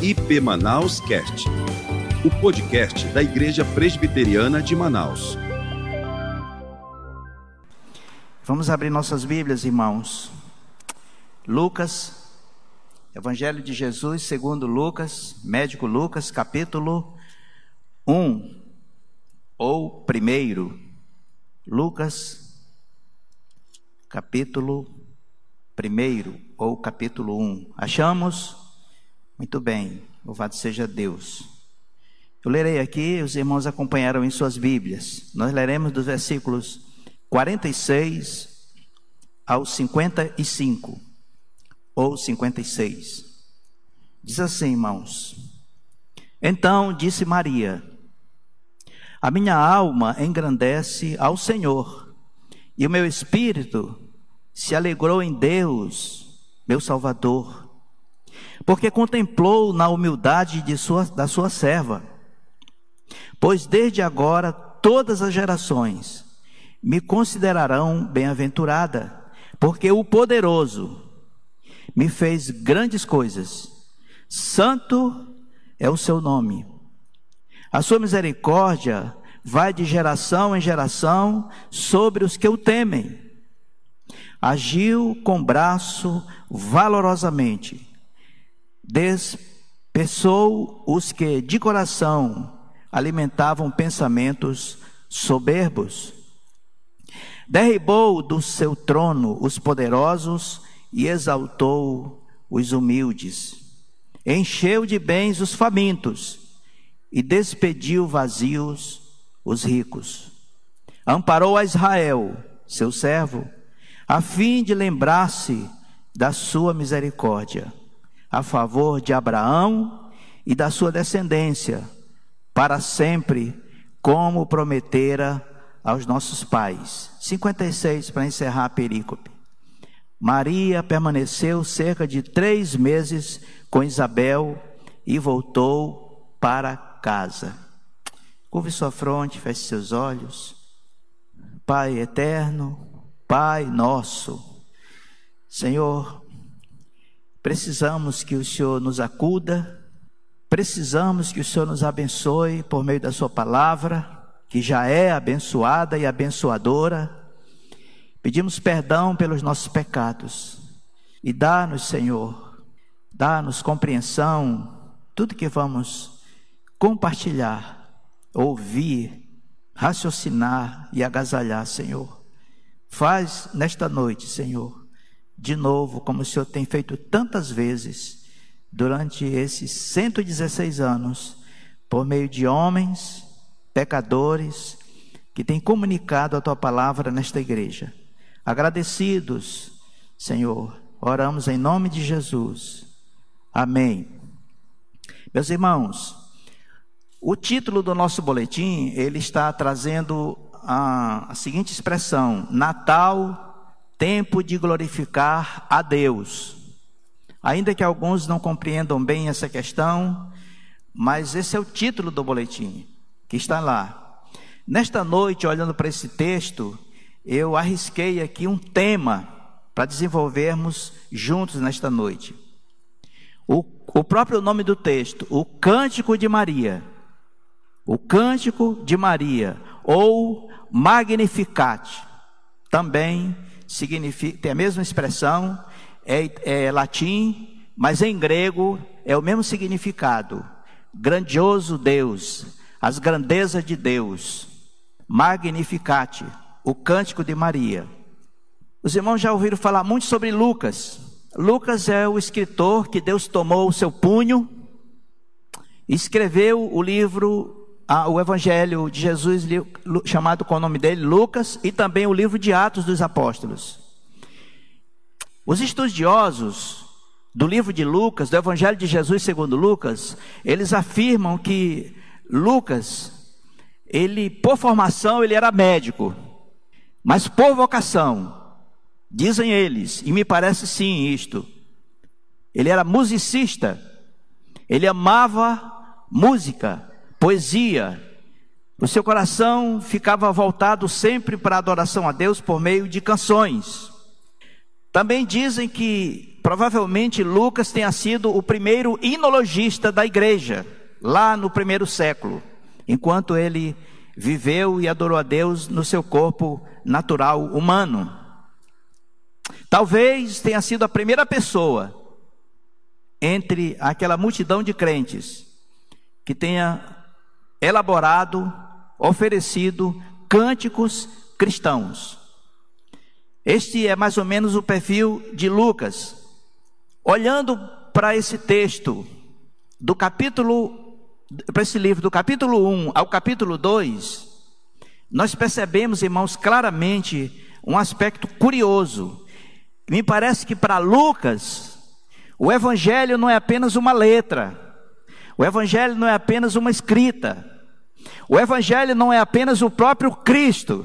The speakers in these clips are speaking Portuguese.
IP Manaus Cast, o podcast da Igreja Presbiteriana de Manaus. Vamos abrir nossas Bíblias, irmãos. Lucas, Evangelho de Jesus, segundo Lucas, médico Lucas, capítulo 1, ou primeiro. Lucas, capítulo 1, ou capítulo 1. Achamos? Muito bem, louvado seja Deus. Eu lerei aqui, os irmãos acompanharam em suas Bíblias. Nós leremos dos versículos 46 ao 55, ou 56. Diz assim, irmãos: Então disse Maria: A minha alma engrandece ao Senhor, e o meu espírito se alegrou em Deus, meu Salvador, porque contemplou na humildade de sua, da sua serva. Pois desde agora todas as gerações me considerarão bem-aventurada, porque o poderoso me fez grandes coisas. Santo é o seu nome. A sua misericórdia vai de geração em geração sobre os que o temem. Agiu com braço valorosamente, despeçou os que de coração alimentavam pensamentos soberbos. Derribou do seu trono os poderosos e exaltou os humildes. Encheu de bens os famintos e despediu vazios os ricos. Amparou a Israel, seu servo, a fim de lembrar-se da sua misericórdia, a favor de Abraão e da sua descendência, para sempre, como prometera aos nossos pais. 56 para encerrar a perícope. Maria permaneceu cerca de três meses com Isabel e voltou para casa. Curve sua fronte, feche seus olhos. Pai eterno, Pai nosso, Senhor, precisamos que o Senhor nos acuda, precisamos que o Senhor nos abençoe por meio da Sua palavra que já é abençoada e abençoadora. Pedimos perdão pelos nossos pecados e dá-nos, Senhor, dá-nos compreensão, tudo que vamos compartilhar, ouvir, raciocinar e agasalhar, Senhor. Faz nesta noite, Senhor, de novo, como o Senhor tem feito tantas vezes durante esses 116 anos, por meio de homens pecadores que têm comunicado a tua palavra nesta igreja. Agradecidos, Senhor, oramos em nome de Jesus. Amém. Meus irmãos, o título do nosso boletim, ele está trazendo a, a seguinte expressão: Natal, tempo de glorificar a Deus. Ainda que alguns não compreendam bem essa questão, mas esse é o título do boletim que está lá. Nesta noite, olhando para esse texto, eu arrisquei aqui um tema para desenvolvermos juntos nesta noite. O, o próprio nome do texto, o Cântico de Maria. O Cântico de Maria, ou Magnificat, também significa, tem a mesma expressão, é, é latim, mas em grego é o mesmo significado. Grandioso Deus, as grandezas de Deus. Magnificate, o cântico de Maria. Os irmãos já ouviram falar muito sobre Lucas. Lucas é o escritor que Deus tomou o seu punho, escreveu o livro, o Evangelho de Jesus, chamado com o nome dele, Lucas, e também o livro de Atos dos Apóstolos. Os estudiosos do livro de Lucas, do Evangelho de Jesus segundo Lucas, eles afirmam que Lucas, ele por formação ele era médico, mas por vocação, dizem eles, e me parece sim isto, ele era musicista, ele amava música, poesia, o seu coração ficava voltado sempre para a adoração a Deus por meio de canções. Também dizem que provavelmente Lucas tenha sido o primeiro inologista da igreja, lá no primeiro século, enquanto ele viveu e adorou a Deus no seu corpo natural humano. Talvez tenha sido a primeira pessoa entre aquela multidão de crentes que tenha elaborado, oferecido cânticos cristãos. Este é mais ou menos o perfil de Lucas. Olhando para esse texto do capítulo para esse livro do capítulo 1 ao capítulo 2, nós percebemos, irmãos, claramente um aspecto curioso. Me parece que para Lucas, o evangelho não é apenas uma letra. O evangelho não é apenas uma escrita. O evangelho não é apenas o próprio Cristo,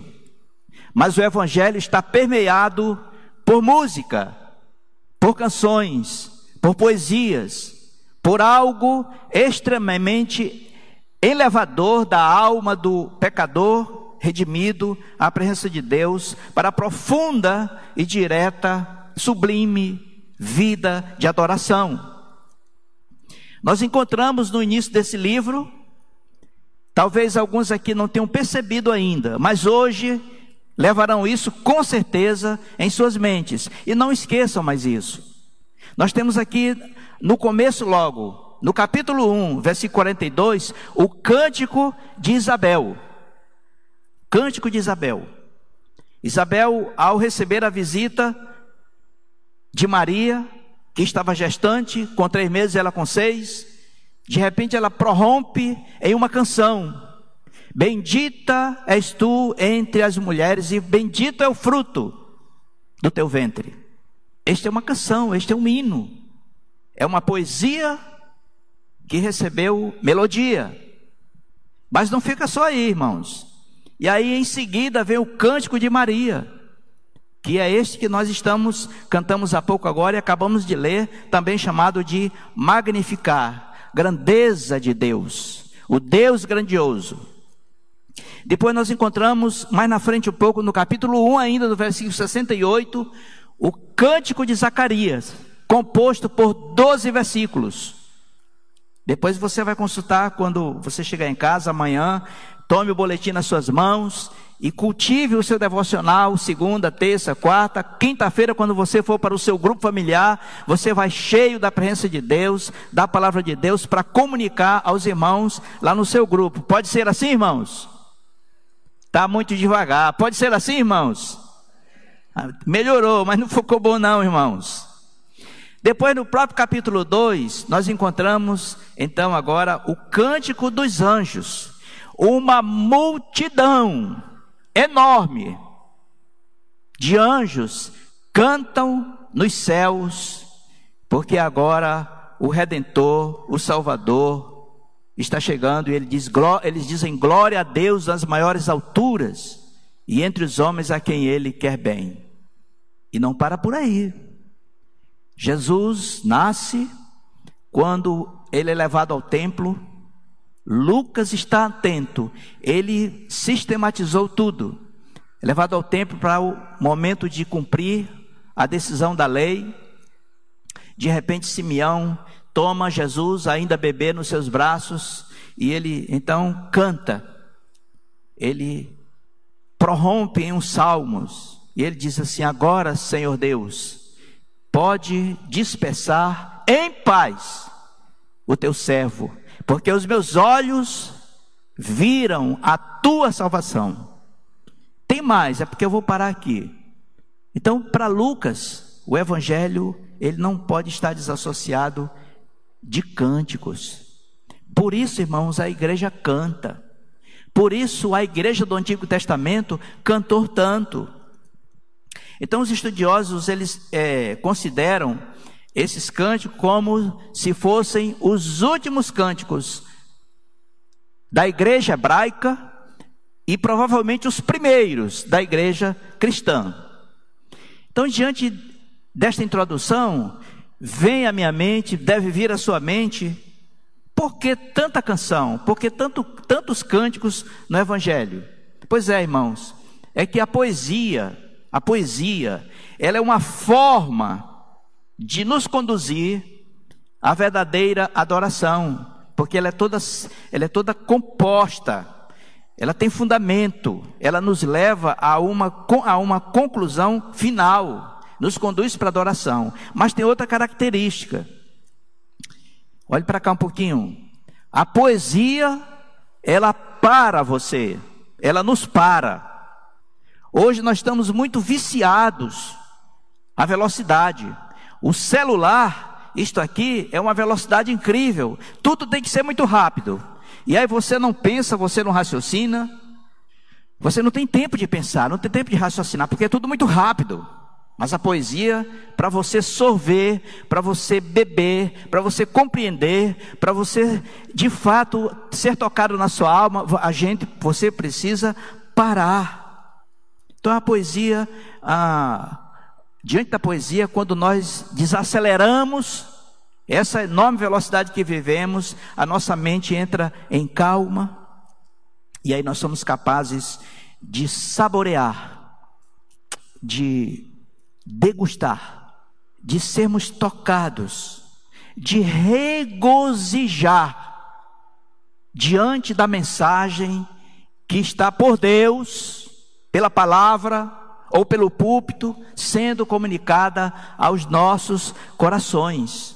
mas o evangelho está permeado por música, por canções, por poesias, por algo extremamente elevador da alma do pecador redimido à presença de Deus para a profunda e direta, sublime vida de adoração. Nós encontramos no início desse livro, talvez alguns aqui não tenham percebido ainda, mas hoje levarão isso com certeza em suas mentes e não esqueçam mais isso. Nós temos aqui no começo logo, no capítulo 1, versículo 42, o cântico de Isabel. Cântico de Isabel. Isabel, ao receber a visita de Maria, que estava gestante, com três meses, ela com seis, de repente ela prorrompe em uma canção. Bendita és tu entre as mulheres, e bendito é o fruto do teu ventre. Este é uma canção, este é um hino. É uma poesia que recebeu melodia. Mas não fica só aí, irmãos. E aí em seguida vem o cântico de Maria, que é este que nós estamos cantamos há pouco agora e acabamos de ler, também chamado de magnificar, grandeza de Deus, o Deus grandioso. Depois nós encontramos mais na frente um pouco no capítulo 1 ainda, no versículo 68, o cântico de Zacarias composto por 12 versículos. Depois você vai consultar quando você chegar em casa amanhã, tome o boletim nas suas mãos e cultive o seu devocional segunda, terça, quarta, quinta-feira, quando você for para o seu grupo familiar, você vai cheio da presença de Deus, da palavra de Deus, para comunicar aos irmãos lá no seu grupo. Pode ser assim, irmãos? Está muito devagar. Pode ser assim, irmãos? Ah, melhorou, mas não ficou bom, não, irmãos. Depois, no próprio capítulo 2, nós encontramos, então, agora o cântico dos anjos. Uma multidão enorme de anjos cantam nos céus, porque agora o Redentor, o Salvador, está chegando e ele diz, eles dizem glória a Deus nas maiores alturas e entre os homens a quem ele quer bem. E não para por aí. Jesus nasce quando ele é levado ao templo. Lucas está atento, ele sistematizou tudo. É levado ao templo para o momento de cumprir a decisão da lei. De repente, Simeão toma Jesus, ainda bebê, nos seus braços, e ele então canta. Ele prorrompe em uns salmos, e ele diz assim: Agora, Senhor Deus, pode dispersar em paz o teu servo, porque os meus olhos viram a tua salvação. Tem mais, é porque eu vou parar aqui. Então, para Lucas, o evangelho, ele não pode estar desassociado de cânticos. Por isso, irmãos, a igreja canta. Por isso, a igreja do Antigo Testamento cantou tanto. Então, os estudiosos eles é, consideram esses cânticos como se fossem os últimos cânticos da igreja hebraica e provavelmente os primeiros da igreja cristã. Então, diante desta introdução, vem à minha mente, deve vir à sua mente, por que tanta canção? Por que tanto, tantos cânticos no Evangelho? Pois é, irmãos, é que a poesia a poesia, ela é uma forma de nos conduzir à verdadeira adoração, porque ela é toda, ela é toda composta, ela tem fundamento, ela nos leva a uma, a uma conclusão final, nos conduz para a adoração. Mas tem outra característica. Olhe para cá um pouquinho. A poesia, ela para você, ela nos para. Hoje nós estamos muito viciados à velocidade. O celular, isto aqui, é uma velocidade incrível. Tudo tem que ser muito rápido. E aí você não pensa, você não raciocina. Você não tem tempo de pensar, não tem tempo de raciocinar, porque é tudo muito rápido. Mas a poesia, para você sorver, para você beber, para você compreender, para você de fato ser tocado na sua alma, a gente, você precisa parar. Então a poesia, ah, diante da poesia, quando nós desaceleramos essa enorme velocidade que vivemos, a nossa mente entra em calma, e aí nós somos capazes de saborear, de degustar, de sermos tocados, de regozijar diante da mensagem que está por Deus, pela palavra ou pelo púlpito, sendo comunicada aos nossos corações.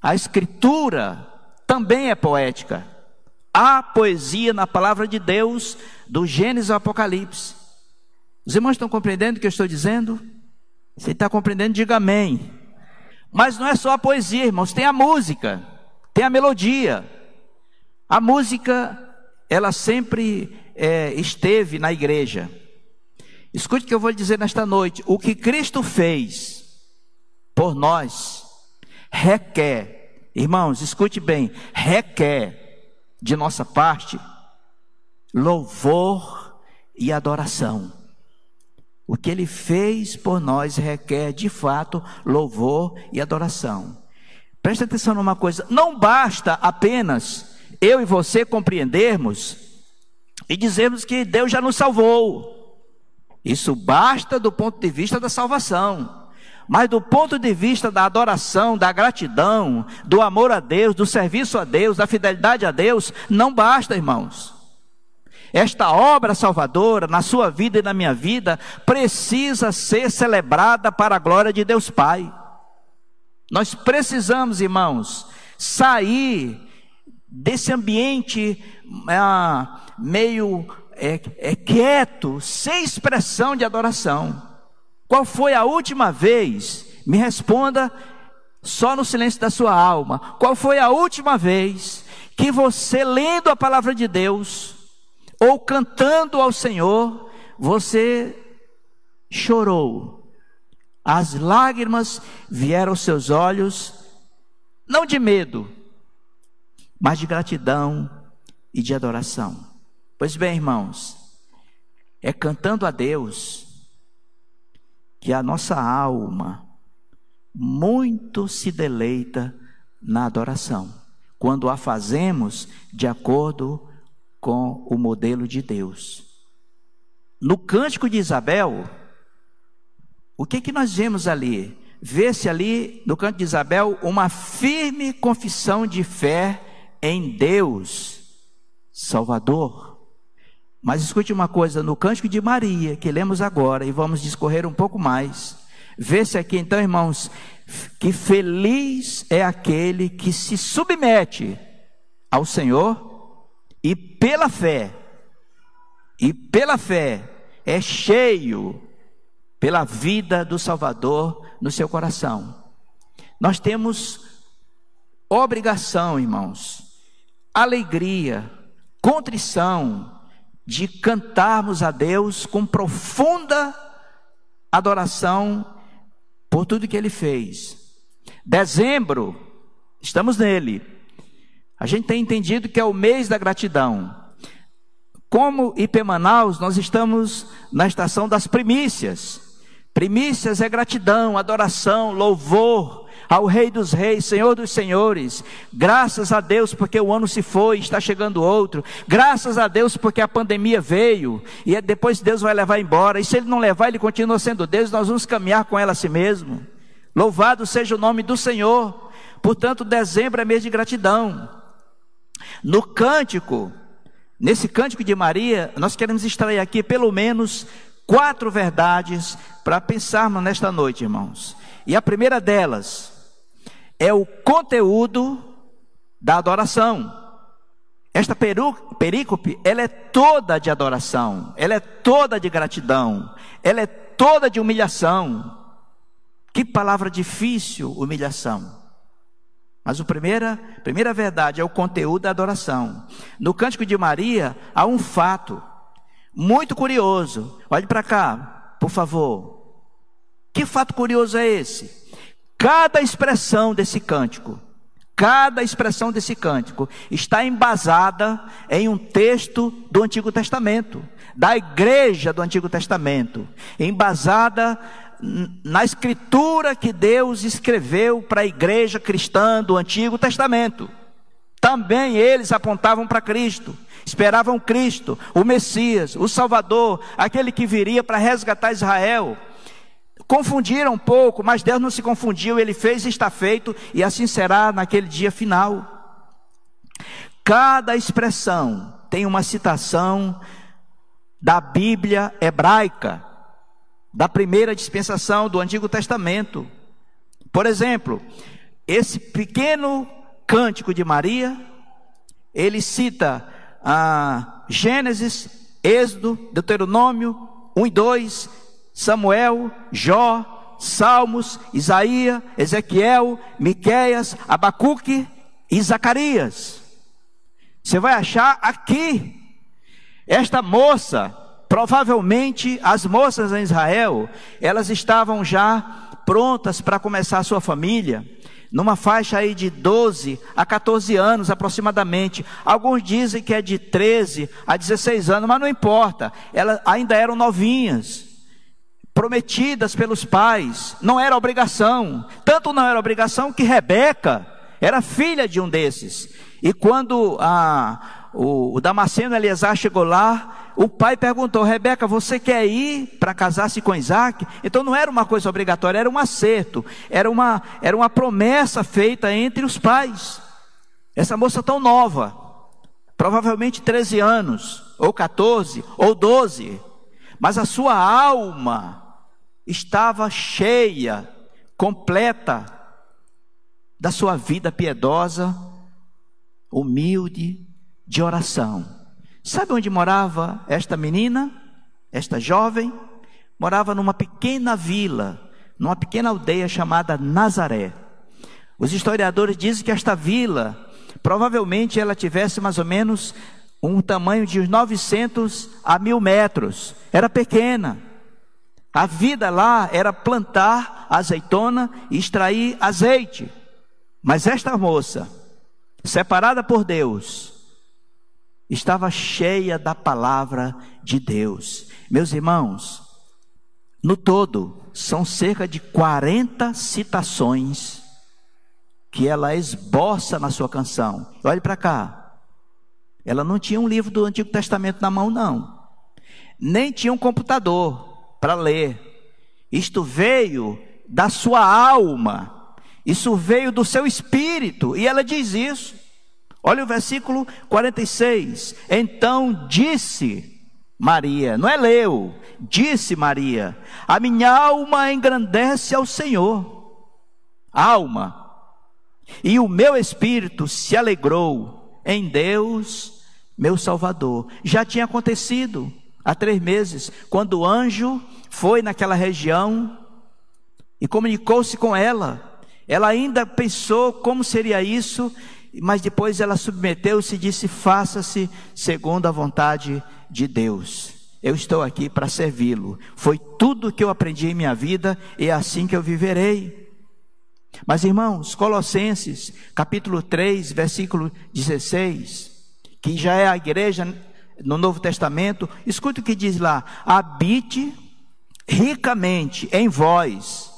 A Escritura também é poética. Há poesia na palavra de Deus, do Gênesis ao Apocalipse. Os irmãos estão compreendendo o que eu estou dizendo? Você está compreendendo? Diga amém. Mas não é só a poesia, irmãos, tem a música, tem a melodia. A música, ela sempre é, esteve na igreja. Escute o que eu vou lhe dizer nesta noite: o que Cristo fez por nós requer, irmãos, escute bem, requer de nossa parte louvor e adoração. O que ele fez por nós requer de fato louvor e adoração. Preste atenção numa coisa: não basta apenas eu e você compreendermos e dizermos que Deus já nos salvou. Isso basta do ponto de vista da salvação. Mas do ponto de vista da adoração, da gratidão, do amor a Deus, do serviço a Deus, da fidelidade a Deus, não basta, irmãos. Esta obra salvadora na sua vida e na minha vida precisa ser celebrada para a glória de Deus Pai. Nós precisamos, irmãos, sair desse ambiente ah, meio é, é quieto, sem expressão de adoração. Qual foi a última vez? Me responda só no silêncio da sua alma. Qual foi a última vez que você, lendo a palavra de Deus, ou cantando ao Senhor, você chorou? As lágrimas vieram aos seus olhos, não de medo, mas de gratidão e de adoração. Pois bem, irmãos, é cantando a Deus que a nossa alma muito se deleita na adoração, quando a fazemos de acordo com o modelo de Deus. No cântico de Isabel, o que que nós vemos ali? Vê-se ali no canto de Isabel uma firme confissão de fé em Deus, Salvador. Mas escute uma coisa, no cântico de Maria, que lemos agora, e vamos discorrer um pouco mais, vê-se aqui então, irmãos, que feliz é aquele que se submete ao Senhor e pela fé, e pela fé é cheio pela vida do Salvador no seu coração. Nós temos obrigação, irmãos, alegria, contrição, de cantarmos a Deus com profunda adoração por tudo que Ele fez. Dezembro, estamos nele. A gente tem entendido que é o mês da gratidão. Como IP Manaus, nós estamos na estação das primícias. Primícias é gratidão, adoração, louvor, ao Rei dos Reis, Senhor dos Senhores. Graças a Deus porque o ano se foi, está chegando outro. Graças a Deus porque a pandemia veio e é depois Deus vai levar embora. E se Ele não levar, Ele continua sendo Deus. Nós vamos caminhar com ela a si mesmo. Louvado seja o nome do Senhor. Portanto, dezembro é mês de gratidão. No cântico, nesse cântico de Maria, nós queremos extrair aqui pelo menos quatro verdades para pensarmos nesta noite, irmãos. E a primeira delas é o conteúdo da adoração. Esta perícope, ela é toda de adoração, ela é toda de gratidão, ela é toda de humilhação. Que palavra difícil, humilhação. Mas a primeira, primeira verdade é o conteúdo da adoração. No Cântico de Maria, há um fato muito curioso. Olhe para cá, por favor. Que fato curioso é esse? Cada expressão desse cântico Cada expressão desse cântico está embasada em um texto do Antigo Testamento, da igreja do Antigo Testamento, embasada na escritura que Deus escreveu para a igreja cristã do Antigo Testamento. Também eles apontavam para Cristo, esperavam Cristo, o Messias, o Salvador, aquele que viria para resgatar Israel. Confundiram um pouco, mas Deus não se confundiu, ele fez e está feito, e assim será naquele dia final. Cada expressão tem uma citação da Bíblia hebraica, da primeira dispensação do Antigo Testamento. Por exemplo, esse pequeno cântico de Maria, ele cita a Gênesis, Êxodo, Deuteronômio 1 e 2, Samuel, Jó, Salmos, Isaías, Ezequiel, Miqueias, Abacuque e Zacarias. Você vai achar aqui esta moça, provavelmente as moças em Israel, elas estavam já prontas para começar a sua família, numa faixa aí de 12 a 14 anos aproximadamente. Alguns dizem que é de 13 a 16 anos, mas não importa, elas ainda eram novinhas prometidas pelos pais, não era obrigação. Tanto não era obrigação que Rebeca era filha de um desses. E quando a, o, o Damasceno Eleazar chegou lá, o pai perguntou: Rebeca, você quer ir para casar-se com Isaac? Então não era uma coisa obrigatória, era um acerto, era uma, era uma promessa feita entre os pais. Essa moça tão nova, provavelmente 13 anos, ou 14, ou 12, mas a sua alma estava cheia, completa da sua vida piedosa, humilde, de oração. Sabe onde morava esta menina, esta jovem? Morava numa pequena vila, numa pequena aldeia chamada Nazaré. Os historiadores dizem que esta vila, provavelmente ela tivesse mais ou menos um tamanho de 900 a mil metros. Era pequena. A vida lá era plantar azeitona e extrair azeite. Mas esta moça, separada por Deus, estava cheia da palavra de Deus. Meus irmãos, no todo, são cerca de 40 citações que ela esboça na sua canção. Olhe para cá. Ela não tinha um livro do Antigo Testamento na mão, não. Nem tinha um computador para ler. Isto veio da sua alma, isso veio do seu espírito, e ela diz isso. Olha o versículo 46. Então disse Maria, não é leu, disse Maria: A minha alma engrandece ao Senhor, alma, e o meu espírito se alegrou em Deus, meu Salvador. Já tinha acontecido há três meses, quando o anjo foi naquela região e comunicou-se com ela. Ela ainda pensou como seria isso, mas depois ela submeteu-se e disse: Faça-se segundo a vontade de Deus. Eu estou aqui para servi-lo. Foi tudo que eu aprendi em minha vida e é assim que eu viverei. Mas irmãos, Colossenses, capítulo 3, versículo 16, que já é a igreja no Novo Testamento, escute o que diz lá: habite ricamente em vós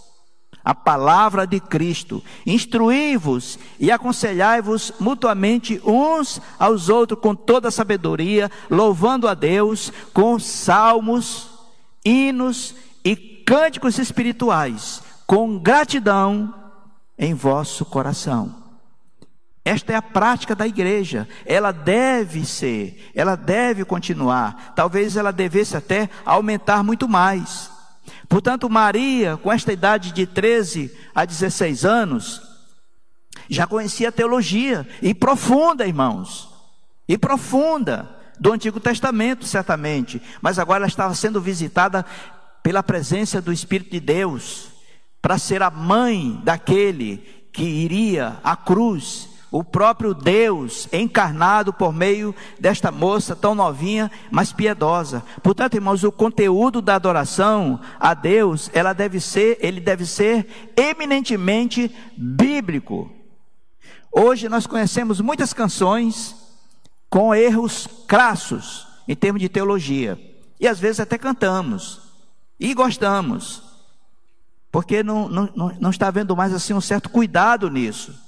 a palavra de Cristo, instruí-vos e aconselhai-vos mutuamente uns aos outros com toda sabedoria, louvando a Deus com salmos, hinos e cânticos espirituais com gratidão em vosso coração. Esta é a prática da igreja. Ela deve ser, ela deve continuar. Talvez ela devesse até aumentar muito mais. Portanto, Maria, com esta idade de 13 a 16 anos, já conhecia a teologia, e profunda, irmãos, e profunda, do Antigo Testamento, certamente, mas agora ela estava sendo visitada pela presença do Espírito de Deus, para ser a mãe daquele que iria à cruz o próprio Deus encarnado por meio desta moça tão novinha, mas piedosa. Portanto, irmãos, o conteúdo da adoração a Deus, ela deve ser, ele deve ser eminentemente bíblico. Hoje nós conhecemos muitas canções com erros crassos em termos de teologia. E às vezes até cantamos e gostamos, porque não, não, não está havendo mais assim um certo cuidado nisso.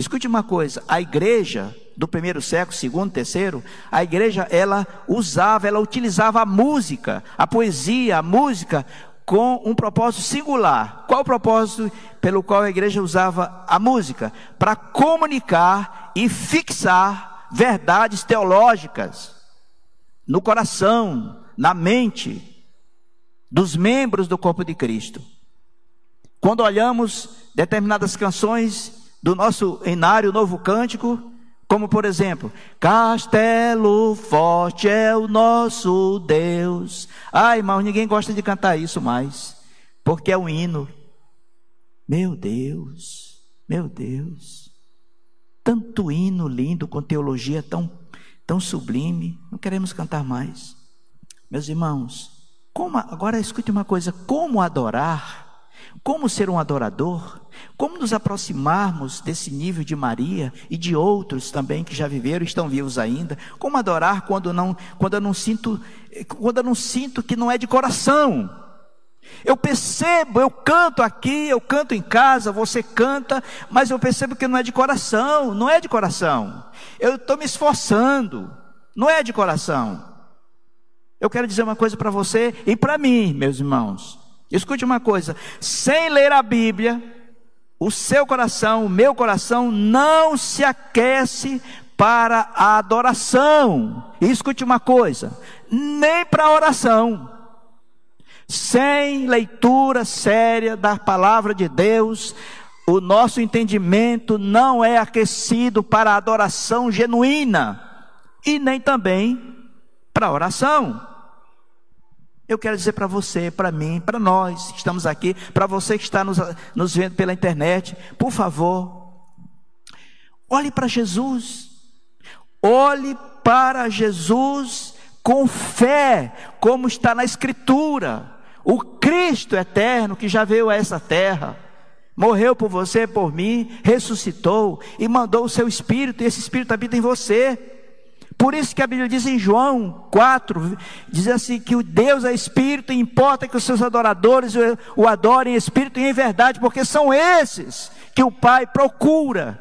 Escute uma coisa, a igreja do primeiro século, segundo, terceiro, a igreja ela usava, ela utilizava a música, a poesia, a música com um propósito singular. Qual o propósito pelo qual a igreja usava a música? Para comunicar e fixar verdades teológicas no coração, na mente dos membros do corpo de Cristo. Quando olhamos determinadas canções do nosso enário novo cântico, como por exemplo, Castelo forte é o nosso Deus. Ai, irmão, ninguém gosta de cantar isso mais, porque é um hino. Meu Deus, meu Deus. Tanto hino lindo com teologia tão tão sublime, não queremos cantar mais. Meus irmãos, como agora escute uma coisa, como adorar como ser um adorador? Como nos aproximarmos desse nível de Maria e de outros também que já viveram e estão vivos ainda? Como adorar quando não, quando eu não sinto, quando eu não sinto que não é de coração? Eu percebo, eu canto aqui, eu canto em casa, você canta, mas eu percebo que não é de coração, não é de coração. Eu estou me esforçando, não é de coração. Eu quero dizer uma coisa para você e para mim, meus irmãos. Escute uma coisa: sem ler a Bíblia, o seu coração, o meu coração, não se aquece para a adoração. Escute uma coisa: nem para a oração. Sem leitura séria da palavra de Deus, o nosso entendimento não é aquecido para a adoração genuína e nem também para a oração. Eu quero dizer para você, para mim, para nós que estamos aqui, para você que está nos, nos vendo pela internet, por favor, olhe para Jesus, olhe para Jesus com fé, como está na Escritura. O Cristo eterno que já veio a essa terra, morreu por você, por mim, ressuscitou e mandou o seu Espírito, e esse Espírito habita em você. Por isso que a Bíblia diz em João 4, diz assim que o Deus é espírito e importa que os seus adoradores o adorem em espírito e em verdade, porque são esses que o Pai procura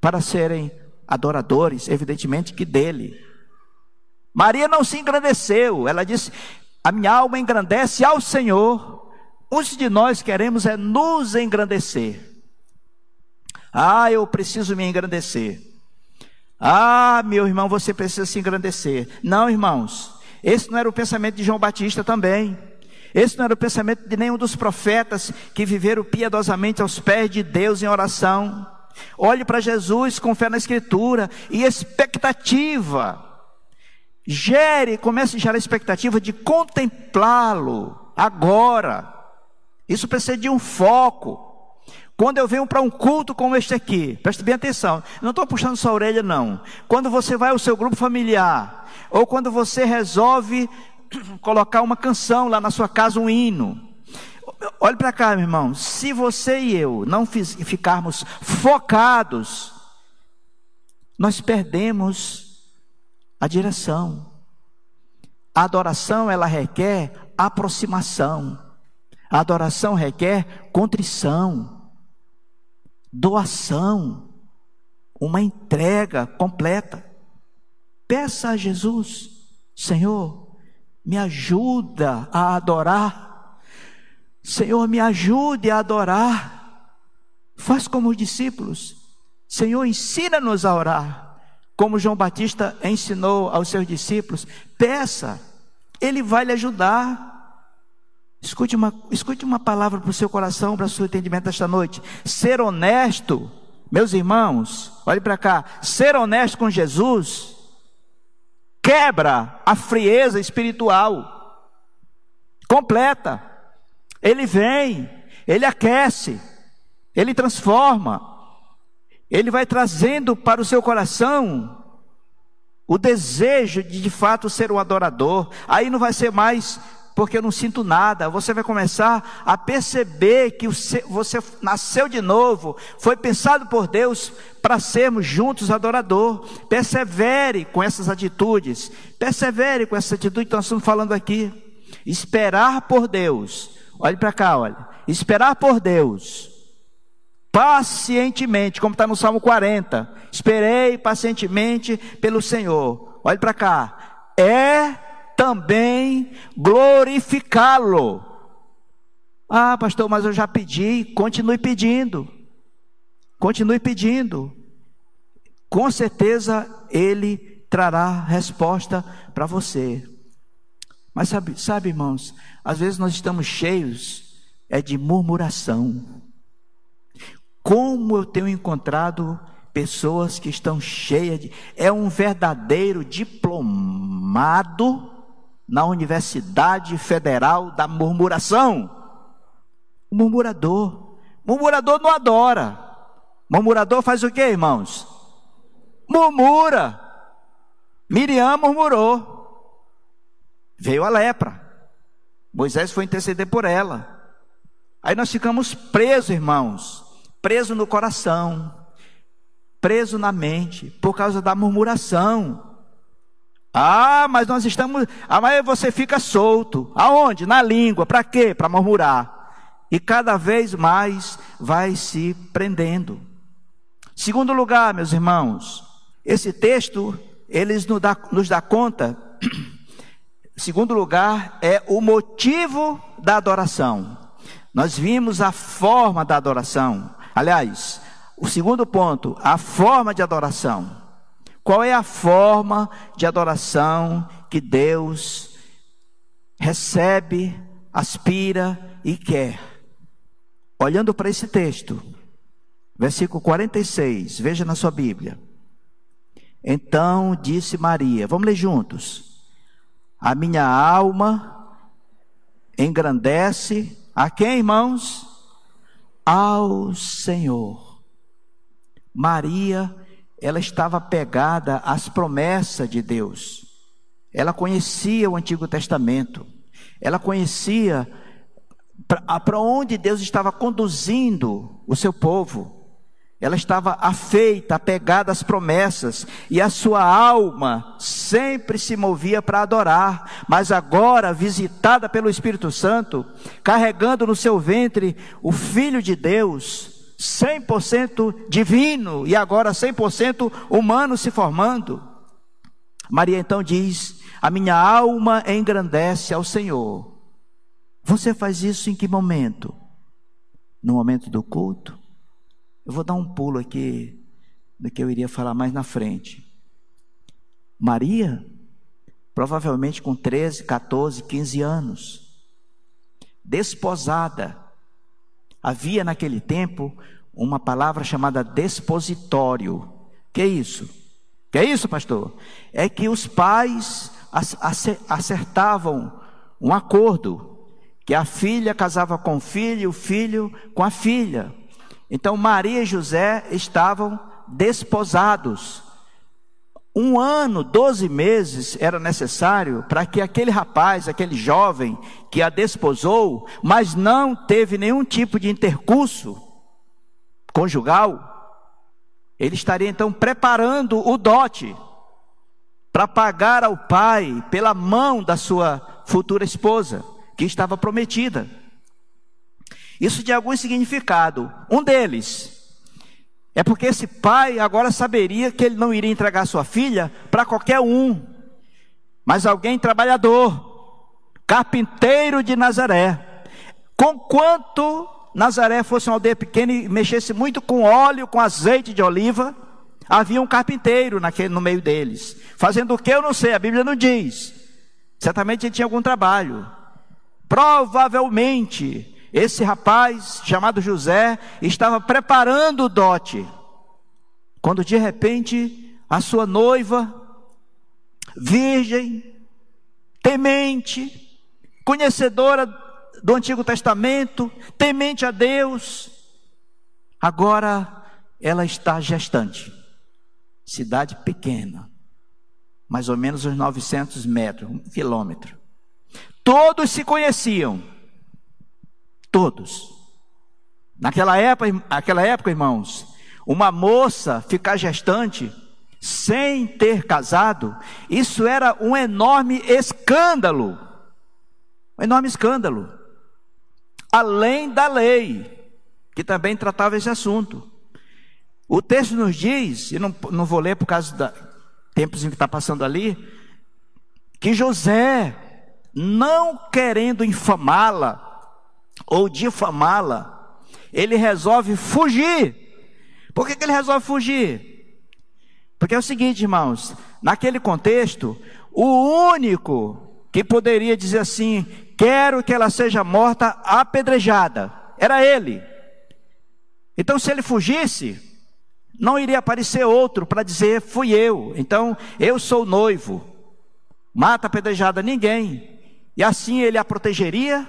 para serem adoradores, evidentemente que dele. Maria não se engrandeceu, ela disse: "A minha alma engrandece ao Senhor". Uns de nós queremos é nos engrandecer. Ah, eu preciso me engrandecer. Ah, meu irmão, você precisa se engrandecer. Não, irmãos, esse não era o pensamento de João Batista também. Esse não era o pensamento de nenhum dos profetas que viveram piedosamente aos pés de Deus em oração. Olhe para Jesus com fé na Escritura e expectativa. Gere, comece a gerar expectativa de contemplá-lo agora. Isso precisa de um foco. Quando eu venho para um culto como este aqui, preste bem atenção, não estou puxando sua orelha, não. Quando você vai ao seu grupo familiar, ou quando você resolve colocar uma canção lá na sua casa, um hino. Olhe para cá, meu irmão. Se você e eu não ficarmos focados, nós perdemos a direção. A adoração, ela requer aproximação. A adoração requer contrição doação, uma entrega completa. Peça a Jesus, Senhor, me ajuda a adorar Senhor, me ajude a adorar. Faz como os discípulos. Senhor, ensina-nos a orar. Como João Batista ensinou aos seus discípulos. Peça, Ele vai lhe ajudar. Escute uma, escute uma palavra para o seu coração, para o seu entendimento esta noite. Ser honesto, meus irmãos, olhe para cá. Ser honesto com Jesus quebra a frieza espiritual completa. Ele vem, ele aquece, ele transforma, ele vai trazendo para o seu coração o desejo de de fato ser um adorador. Aí não vai ser mais porque eu não sinto nada. Você vai começar a perceber que você nasceu de novo, foi pensado por Deus para sermos juntos adorador. Persevere com essas atitudes, persevere com essa atitude que nós estamos falando aqui. Esperar por Deus, olhe para cá, olha. Esperar por Deus, pacientemente, como está no Salmo 40. Esperei pacientemente pelo Senhor. Olhe para cá. É também glorificá-lo. Ah, pastor, mas eu já pedi, continue pedindo. Continue pedindo. Com certeza ele trará resposta para você. Mas sabe, sabe, irmãos, às vezes nós estamos cheios é de murmuração. Como eu tenho encontrado pessoas que estão cheias de é um verdadeiro diplomado na Universidade Federal da Murmuração. O murmurador. Murmurador não adora. Murmurador faz o que, irmãos? Murmura. Miriam murmurou. Veio a lepra. Moisés foi interceder por ela. Aí nós ficamos presos, irmãos. Presos no coração. Presos na mente. Por causa da murmuração. Ah, mas nós estamos. Ah, mas você fica solto. Aonde? Na língua. Para quê? Para murmurar. E cada vez mais vai se prendendo. Segundo lugar, meus irmãos, esse texto, eles nos dá, nos dá conta. Segundo lugar, é o motivo da adoração. Nós vimos a forma da adoração. Aliás, o segundo ponto, a forma de adoração. Qual é a forma de adoração que Deus recebe, aspira e quer? Olhando para esse texto, versículo 46, veja na sua Bíblia. Então disse Maria, vamos ler juntos. A minha alma engrandece a quem, irmãos? Ao Senhor. Maria ela estava pegada às promessas de Deus. Ela conhecia o Antigo Testamento. Ela conhecia para onde Deus estava conduzindo o seu povo. Ela estava afeita, apegada às promessas, e a sua alma sempre se movia para adorar, mas agora, visitada pelo Espírito Santo, carregando no seu ventre o Filho de Deus, 100% divino e agora 100% humano se formando. Maria então diz: A minha alma engrandece ao Senhor. Você faz isso em que momento? No momento do culto? Eu vou dar um pulo aqui do que eu iria falar mais na frente. Maria, provavelmente com 13, 14, 15 anos, desposada, Havia naquele tempo uma palavra chamada despositório. Que é isso? Que é isso, pastor? É que os pais acertavam um acordo que a filha casava com o filho o filho com a filha. Então Maria e José estavam desposados. Um ano, doze meses era necessário para que aquele rapaz, aquele jovem que a desposou, mas não teve nenhum tipo de intercurso conjugal, ele estaria então preparando o dote para pagar ao pai pela mão da sua futura esposa, que estava prometida. Isso de algum significado. Um deles é porque esse pai agora saberia que ele não iria entregar sua filha para qualquer um, mas alguém trabalhador, carpinteiro de Nazaré. Conquanto Nazaré fosse uma aldeia pequena e mexesse muito com óleo, com azeite de oliva, havia um carpinteiro naquele, no meio deles. Fazendo o que eu não sei, a Bíblia não diz. Certamente ele tinha algum trabalho. Provavelmente esse rapaz chamado José estava preparando o dote. Quando de repente a sua noiva, virgem, temente, conhecedora do Antigo Testamento, temente a Deus, agora ela está gestante. Cidade pequena, mais ou menos uns 900 metros, um quilômetro. Todos se conheciam, todos. Naquela época, naquela época, irmãos, uma moça ficar gestante sem ter casado, isso era um enorme escândalo. Um enorme escândalo além da lei, que também tratava esse assunto. O texto nos diz, e não, não vou ler por causa dos tempos em que está passando ali, que José, não querendo infamá-la ou difamá-la, ele resolve fugir. Por que, que ele resolve fugir? Porque é o seguinte, irmãos, naquele contexto, o único que poderia dizer assim: quero que ela seja morta apedrejada. Era ele. Então, se ele fugisse, não iria aparecer outro para dizer fui eu. Então, eu sou noivo. Mata apedrejada ninguém. E assim ele a protegeria,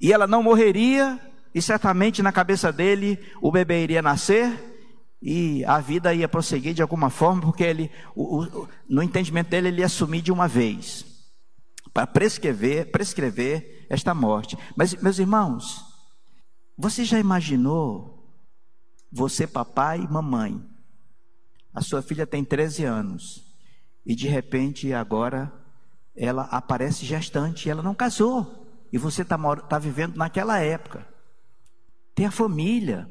e ela não morreria, e certamente na cabeça dele o bebê iria nascer, e a vida ia prosseguir de alguma forma, porque ele, o, o, no entendimento dele, ele ia assumir de uma vez para prescrever, prescrever esta morte. Mas, meus irmãos, você já imaginou você, papai e mamãe? A sua filha tem 13 anos e de repente agora ela aparece gestante, ela não casou e você está tá vivendo naquela época. Tem a família,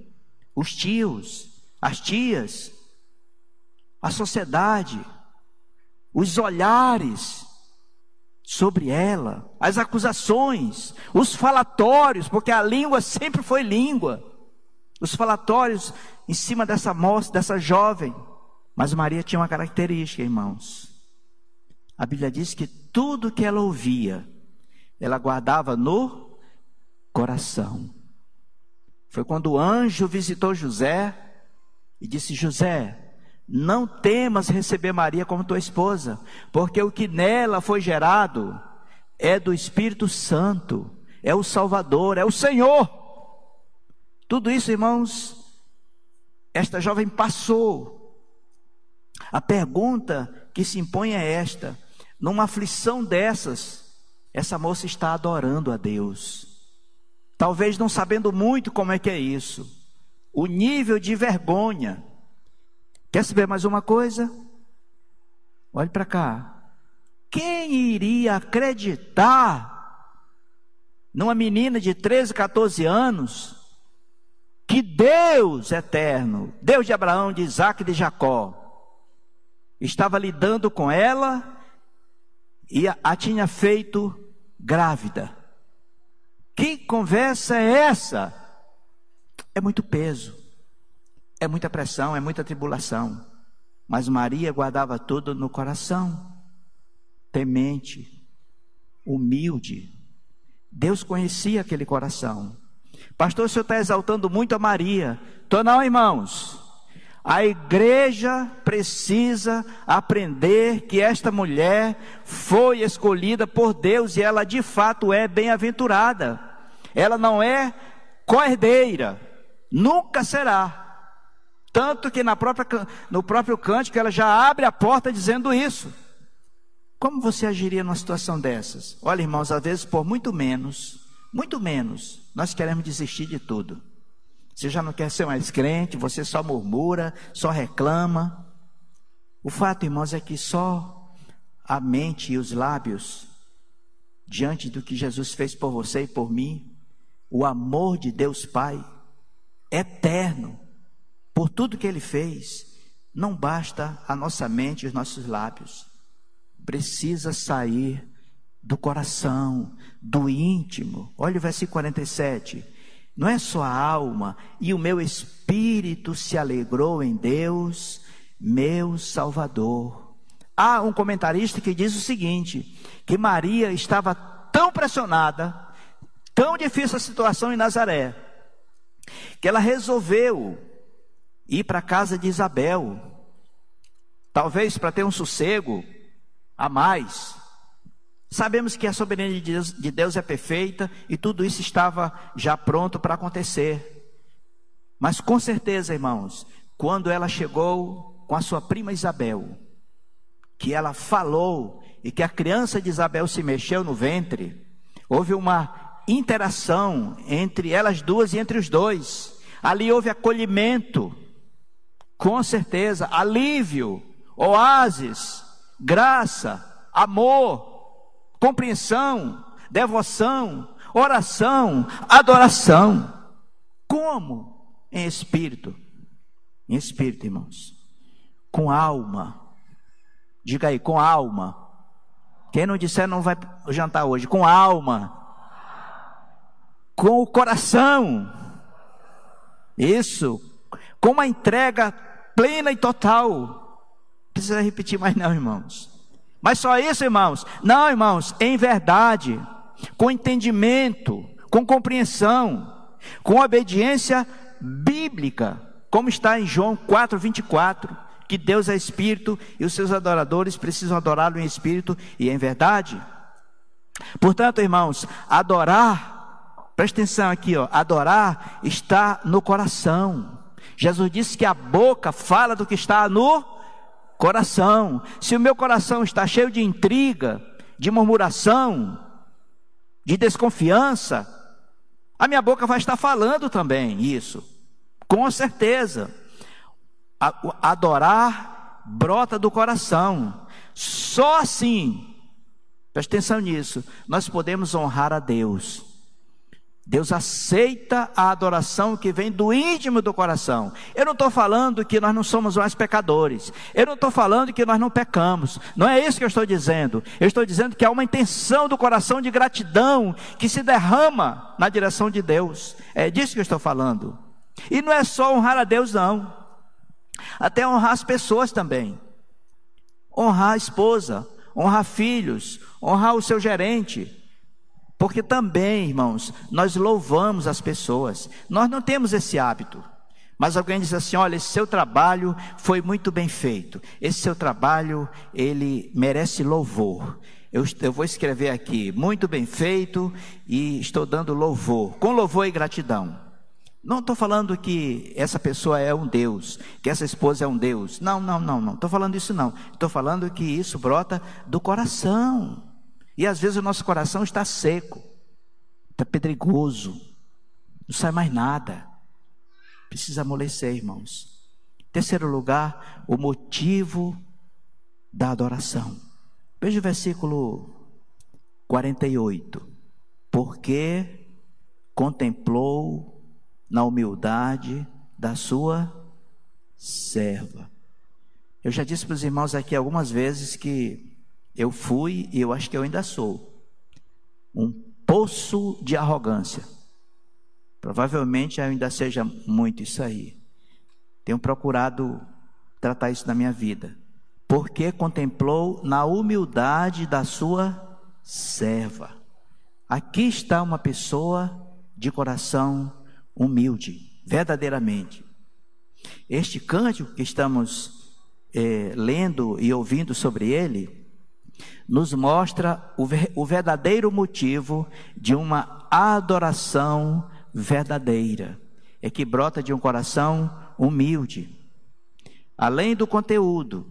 os tios, as tias, a sociedade, os olhares sobre ela, as acusações, os falatórios, porque a língua sempre foi língua. Os falatórios em cima dessa moça, dessa jovem. Mas Maria tinha uma característica, irmãos. A Bíblia diz que tudo que ela ouvia, ela guardava no coração. Foi quando o anjo visitou José e disse: José, não temas receber Maria como tua esposa, porque o que nela foi gerado é do Espírito Santo, é o Salvador, é o Senhor. Tudo isso, irmãos, esta jovem passou. A pergunta que se impõe é esta: numa aflição dessas, essa moça está adorando a Deus, talvez não sabendo muito como é que é isso, o nível de vergonha. Quer saber mais uma coisa? Olhe para cá. Quem iria acreditar numa menina de 13, 14 anos que Deus eterno, Deus de Abraão, de Isaac e de Jacó, estava lidando com ela e a, a tinha feito grávida? Que conversa é essa? É muito peso. É muita pressão, é muita tribulação. Mas Maria guardava tudo no coração, temente, humilde. Deus conhecia aquele coração. Pastor, o senhor está exaltando muito a Maria. Estou não, irmãos. A igreja precisa aprender que esta mulher foi escolhida por Deus e ela de fato é bem-aventurada. Ela não é coerdeira, nunca será. Tanto que na própria, no próprio cântico ela já abre a porta dizendo isso. Como você agiria numa situação dessas? Olha, irmãos, às vezes por muito menos, muito menos, nós queremos desistir de tudo. Você já não quer ser mais crente, você só murmura, só reclama. O fato, irmãos, é que só a mente e os lábios, diante do que Jesus fez por você e por mim, o amor de Deus Pai, eterno, por tudo que ele fez, não basta a nossa mente e os nossos lábios. Precisa sair do coração, do íntimo. Olha o versículo 47. Não é só a alma, e o meu espírito se alegrou em Deus, meu Salvador. Há um comentarista que diz o seguinte: que Maria estava tão pressionada, tão difícil a situação em Nazaré, que ela resolveu ir para a casa de Isabel, talvez para ter um sossego a mais. Sabemos que a soberania de Deus, de Deus é perfeita e tudo isso estava já pronto para acontecer. Mas com certeza, irmãos, quando ela chegou com a sua prima Isabel, que ela falou e que a criança de Isabel se mexeu no ventre, houve uma interação entre elas duas e entre os dois. Ali houve acolhimento, com certeza, alívio, oásis, graça, amor compreensão, devoção, oração, adoração. Como? Em espírito. Em espírito, irmãos. Com alma. Diga aí, com alma. Quem não disser não vai jantar hoje. Com alma. Com o coração. Isso. Com uma entrega plena e total. Não precisa repetir mais, não, irmãos. Mas só isso, irmãos? Não, irmãos, em verdade, com entendimento, com compreensão, com obediência bíblica, como está em João 4:24, que Deus é espírito e os seus adoradores precisam adorá-lo em espírito e em verdade. Portanto, irmãos, adorar, presta atenção aqui, ó, adorar está no coração. Jesus disse que a boca fala do que está no coração. Se o meu coração está cheio de intriga, de murmuração, de desconfiança, a minha boca vai estar falando também isso, com certeza. Adorar brota do coração, só assim, preste atenção nisso, nós podemos honrar a Deus. Deus aceita a adoração que vem do íntimo do coração. Eu não estou falando que nós não somos mais pecadores. Eu não estou falando que nós não pecamos. Não é isso que eu estou dizendo. Eu estou dizendo que há uma intenção do coração de gratidão que se derrama na direção de Deus. É disso que eu estou falando. E não é só honrar a Deus, não. Até honrar as pessoas também. Honrar a esposa, honrar filhos, honrar o seu gerente porque também, irmãos, nós louvamos as pessoas. Nós não temos esse hábito. Mas alguém diz assim: olha, esse seu trabalho foi muito bem feito. Esse seu trabalho, ele merece louvor. Eu, eu, vou escrever aqui, muito bem feito, e estou dando louvor, com louvor e gratidão. Não estou falando que essa pessoa é um Deus, que essa esposa é um Deus. Não, não, não, não. Estou falando isso não. Estou falando que isso brota do coração. E às vezes o nosso coração está seco, está pedregoso, não sai mais nada. Precisa amolecer, irmãos. Terceiro lugar, o motivo da adoração. Veja o versículo 48. Porque contemplou na humildade da sua serva. Eu já disse para os irmãos aqui algumas vezes que eu fui e eu acho que eu ainda sou um poço de arrogância. Provavelmente ainda seja muito isso aí. Tenho procurado tratar isso na minha vida. Porque contemplou na humildade da sua serva. Aqui está uma pessoa de coração humilde, verdadeiramente. Este cântico que estamos é, lendo e ouvindo sobre ele, nos mostra o, o verdadeiro motivo de uma adoração verdadeira. É que brota de um coração humilde. Além do conteúdo,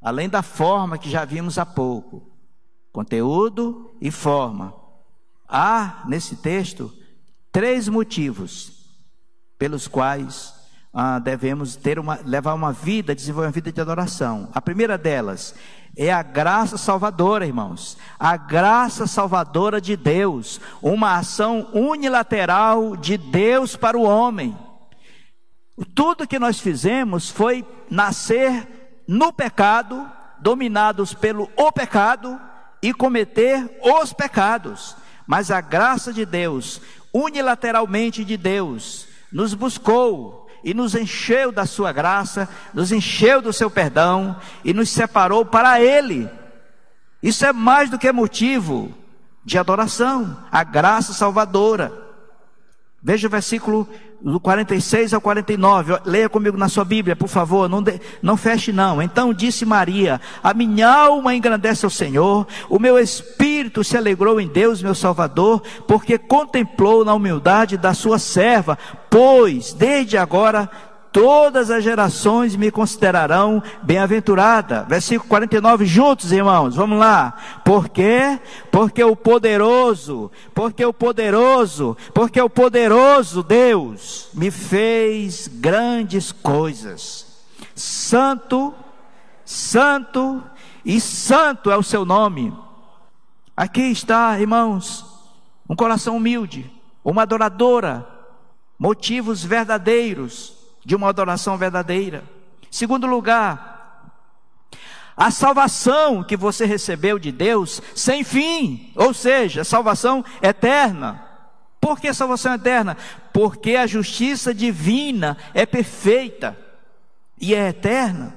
além da forma que já vimos há pouco, conteúdo e forma. Há nesse texto três motivos pelos quais ah, devemos ter uma, levar uma vida, desenvolver uma vida de adoração. A primeira delas é a graça salvadora, irmãos. A graça salvadora de Deus. Uma ação unilateral de Deus para o homem. Tudo que nós fizemos foi nascer no pecado, dominados pelo o pecado, e cometer os pecados. Mas a graça de Deus, unilateralmente de Deus, nos buscou e nos encheu da sua graça, nos encheu do seu perdão e nos separou para Ele. Isso é mais do que motivo de adoração, a graça salvadora. Veja o versículo do 46 ao 49, leia comigo na sua Bíblia, por favor, não, de, não feche não. Então disse Maria: A minha alma engrandece ao Senhor, o meu espírito se alegrou em Deus, meu Salvador, porque contemplou na humildade da sua serva, pois desde agora todas as gerações me considerarão bem-aventurada. Versículo 49, juntos, irmãos, vamos lá. Por quê? Porque o poderoso, porque o poderoso, porque o poderoso Deus me fez grandes coisas. Santo, santo e santo é o seu nome. Aqui está, irmãos, um coração humilde, uma adoradora, motivos verdadeiros de uma adoração verdadeira. Segundo lugar, a salvação que você recebeu de Deus sem fim, ou seja, salvação eterna. Por que salvação eterna? Porque a justiça divina é perfeita e é eterna.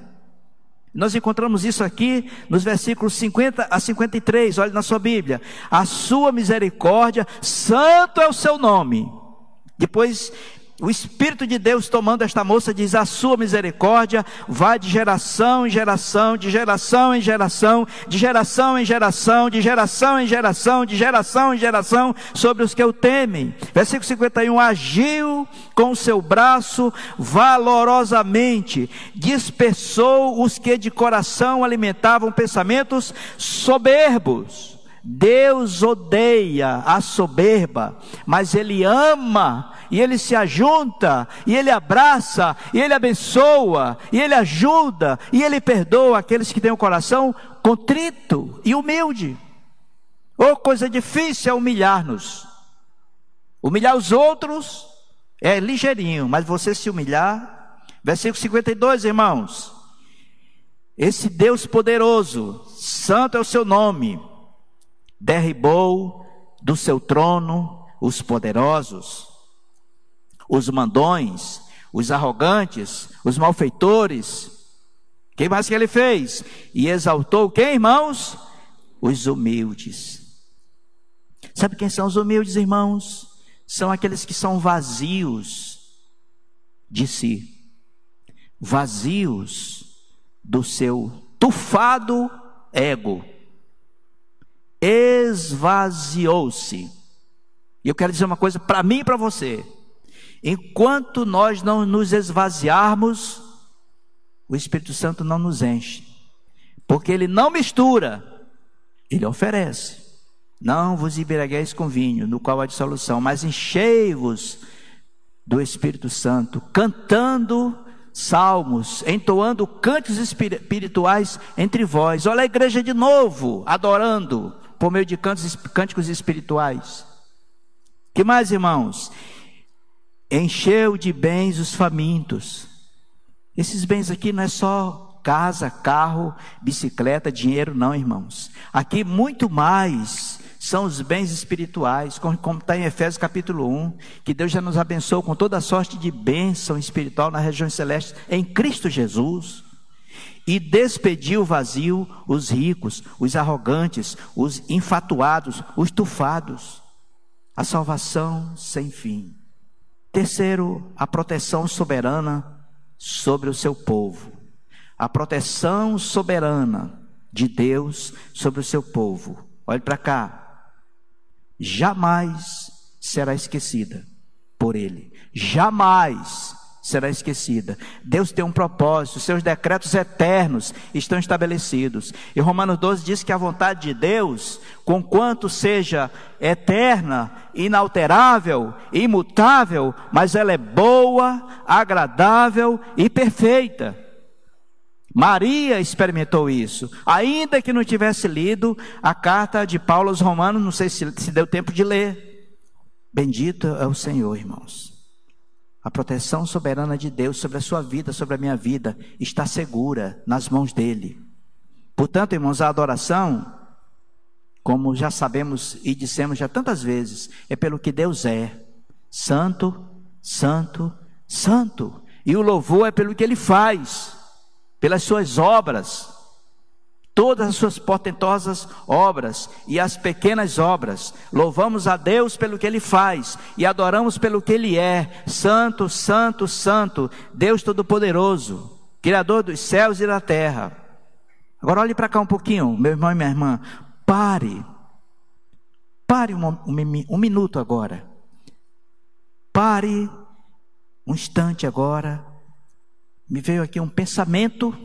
Nós encontramos isso aqui nos versículos 50 a 53, olhe na sua Bíblia. A sua misericórdia, santo é o seu nome. Depois o Espírito de Deus tomando esta moça diz: A sua misericórdia vai de geração em geração, de geração em geração, de geração em geração, de geração em geração, de geração em geração sobre os que o temem. Versículo 51: Agiu com seu braço valorosamente, dispersou os que de coração alimentavam pensamentos soberbos. Deus odeia a soberba, mas Ele ama, e Ele se ajunta, e Ele abraça, e Ele abençoa, e Ele ajuda, e Ele perdoa aqueles que têm o coração contrito e humilde. Oh, coisa difícil é humilhar-nos. Humilhar os outros é ligeirinho, mas você se humilhar. Versículo 52, irmãos. Esse Deus poderoso, santo é o seu nome derribou do seu trono os poderosos, os mandões, os arrogantes, os malfeitores. Quem mais que ele fez? E exaltou quem, irmãos? Os humildes. Sabe quem são os humildes, irmãos? São aqueles que são vazios de si, vazios do seu tufado ego esvaziou-se. E eu quero dizer uma coisa para mim e para você. Enquanto nós não nos esvaziarmos, o Espírito Santo não nos enche. Porque ele não mistura, ele oferece. Não vos embriagueis com vinho, no qual há dissolução, mas enchei-vos do Espírito Santo, cantando salmos, entoando cantos espirituais entre vós. Olha a igreja de novo, adorando por meio de cantos, cânticos espirituais. Que mais, irmãos? Encheu de bens os famintos. Esses bens aqui não é só casa, carro, bicicleta, dinheiro, não, irmãos. Aqui muito mais são os bens espirituais, como está em Efésios capítulo 1, que Deus já nos abençoou com toda sorte de bênção espiritual na região celeste em Cristo Jesus e despediu vazio os ricos, os arrogantes, os infatuados, os tufados. A salvação sem fim. Terceiro, a proteção soberana sobre o seu povo. A proteção soberana de Deus sobre o seu povo. Olhe para cá. Jamais será esquecida por ele. Jamais será esquecida. Deus tem um propósito, seus decretos eternos estão estabelecidos. E Romanos 12 diz que a vontade de Deus, conquanto seja eterna, inalterável, imutável, mas ela é boa, agradável e perfeita. Maria experimentou isso, ainda que não tivesse lido a carta de Paulo aos Romanos, não sei se, se deu tempo de ler. Bendito é o Senhor, irmãos. A proteção soberana de Deus sobre a sua vida, sobre a minha vida, está segura nas mãos dele. Portanto, irmãos, a adoração como já sabemos e dissemos já tantas vezes, é pelo que Deus é: santo, santo, santo. E o louvor é pelo que ele faz, pelas suas obras todas as suas portentosas obras e as pequenas obras. Louvamos a Deus pelo que Ele faz e adoramos pelo que Ele é. Santo, Santo, Santo, Deus Todo-Poderoso, Criador dos céus e da terra. Agora olhe para cá um pouquinho, meu irmão e minha irmã. Pare. Pare um, um, um minuto agora. Pare um instante agora. Me veio aqui um pensamento.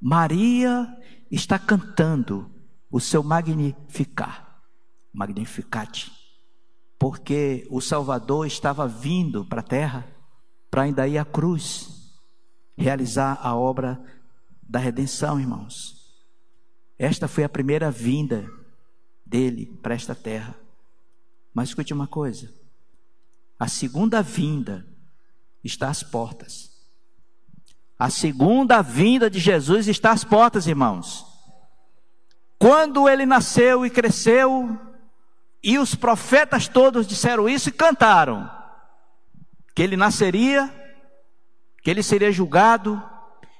Maria está cantando o seu magnificar, magnificate, porque o Salvador estava vindo para a terra para ainda ir à cruz realizar a obra da redenção, irmãos. Esta foi a primeira vinda dele para esta terra. Mas escute uma coisa: a segunda vinda está às portas. A segunda vinda de Jesus está às portas, irmãos. Quando ele nasceu e cresceu, e os profetas todos disseram isso e cantaram: que ele nasceria, que ele seria julgado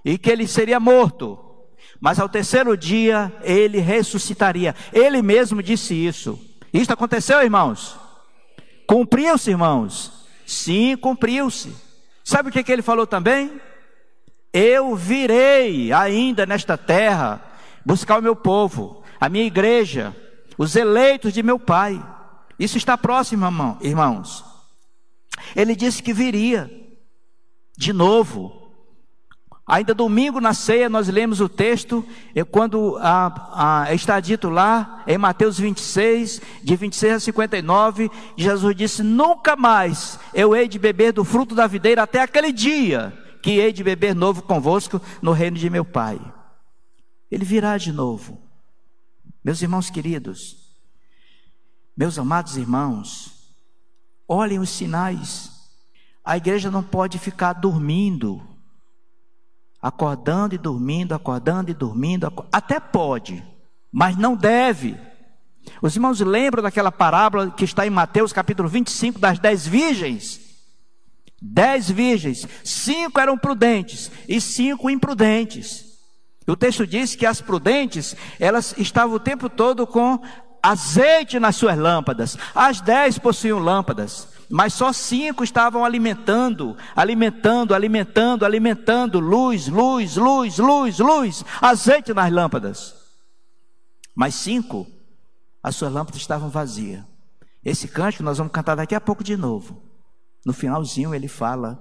e que ele seria morto. Mas ao terceiro dia ele ressuscitaria. Ele mesmo disse isso. Isto aconteceu, irmãos? Cumpriu-se, irmãos? Sim, cumpriu-se. Sabe o que, que ele falou também? Eu virei ainda nesta terra buscar o meu povo, a minha igreja, os eleitos de meu pai. Isso está próximo, irmãos. Ele disse que viria de novo. Ainda domingo na ceia nós lemos o texto, quando a, a, está dito lá, em Mateus 26, de 26 a 59, Jesus disse: Nunca mais eu hei de beber do fruto da videira até aquele dia que hei de beber novo convosco no reino de meu Pai. Ele virá de novo. Meus irmãos queridos, meus amados irmãos, olhem os sinais. A igreja não pode ficar dormindo, acordando e dormindo, acordando e dormindo, até pode, mas não deve. Os irmãos lembram daquela parábola que está em Mateus capítulo 25 das dez virgens? Dez virgens, cinco eram prudentes e cinco imprudentes. O texto diz que as prudentes, elas estavam o tempo todo com azeite nas suas lâmpadas. As dez possuíam lâmpadas, mas só cinco estavam alimentando, alimentando, alimentando, alimentando, luz, luz, luz, luz, luz, azeite nas lâmpadas. Mas cinco, as suas lâmpadas estavam vazias. Esse canto nós vamos cantar daqui a pouco de novo. No finalzinho ele fala: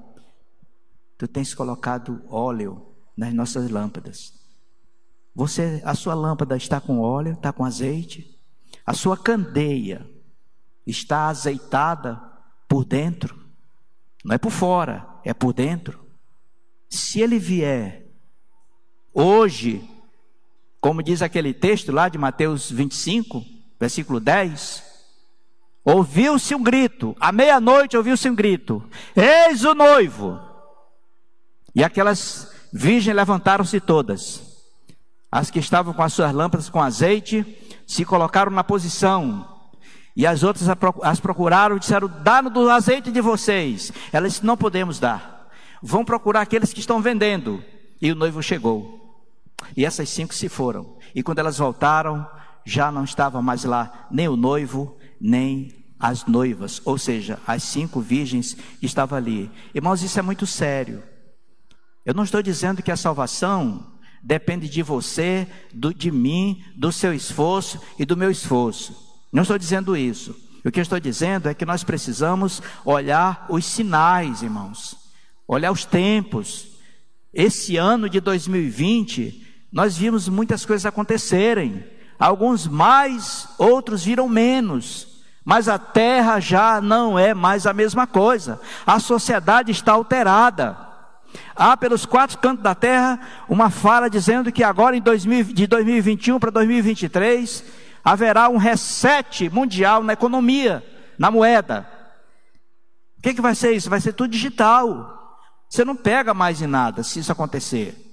Tu tens colocado óleo nas nossas lâmpadas. Você, a sua lâmpada está com óleo, está com azeite. A sua candeia está azeitada por dentro. Não é por fora, é por dentro. Se ele vier hoje, como diz aquele texto lá de Mateus 25, versículo 10, Ouviu-se um grito, à meia-noite ouviu-se um grito: Eis o noivo! E aquelas virgens levantaram-se todas. As que estavam com as suas lâmpadas com azeite se colocaram na posição. E as outras as procuraram e disseram: Dá-nos do azeite de vocês. Elas Não podemos dar. Vão procurar aqueles que estão vendendo. E o noivo chegou. E essas cinco se foram. E quando elas voltaram, já não estava mais lá nem o noivo, nem as noivas, ou seja, as cinco virgens estavam ali. Irmãos, isso é muito sério. Eu não estou dizendo que a salvação depende de você, do, de mim, do seu esforço e do meu esforço. Não estou dizendo isso. O que eu estou dizendo é que nós precisamos olhar os sinais, irmãos, olhar os tempos. Esse ano de 2020, nós vimos muitas coisas acontecerem. Alguns mais, outros viram menos. Mas a terra já não é mais a mesma coisa. A sociedade está alterada. Há pelos quatro cantos da terra uma fala dizendo que agora em 2000, de 2021 para 2023 haverá um reset mundial na economia, na moeda. O que, que vai ser isso? Vai ser tudo digital. Você não pega mais em nada se isso acontecer.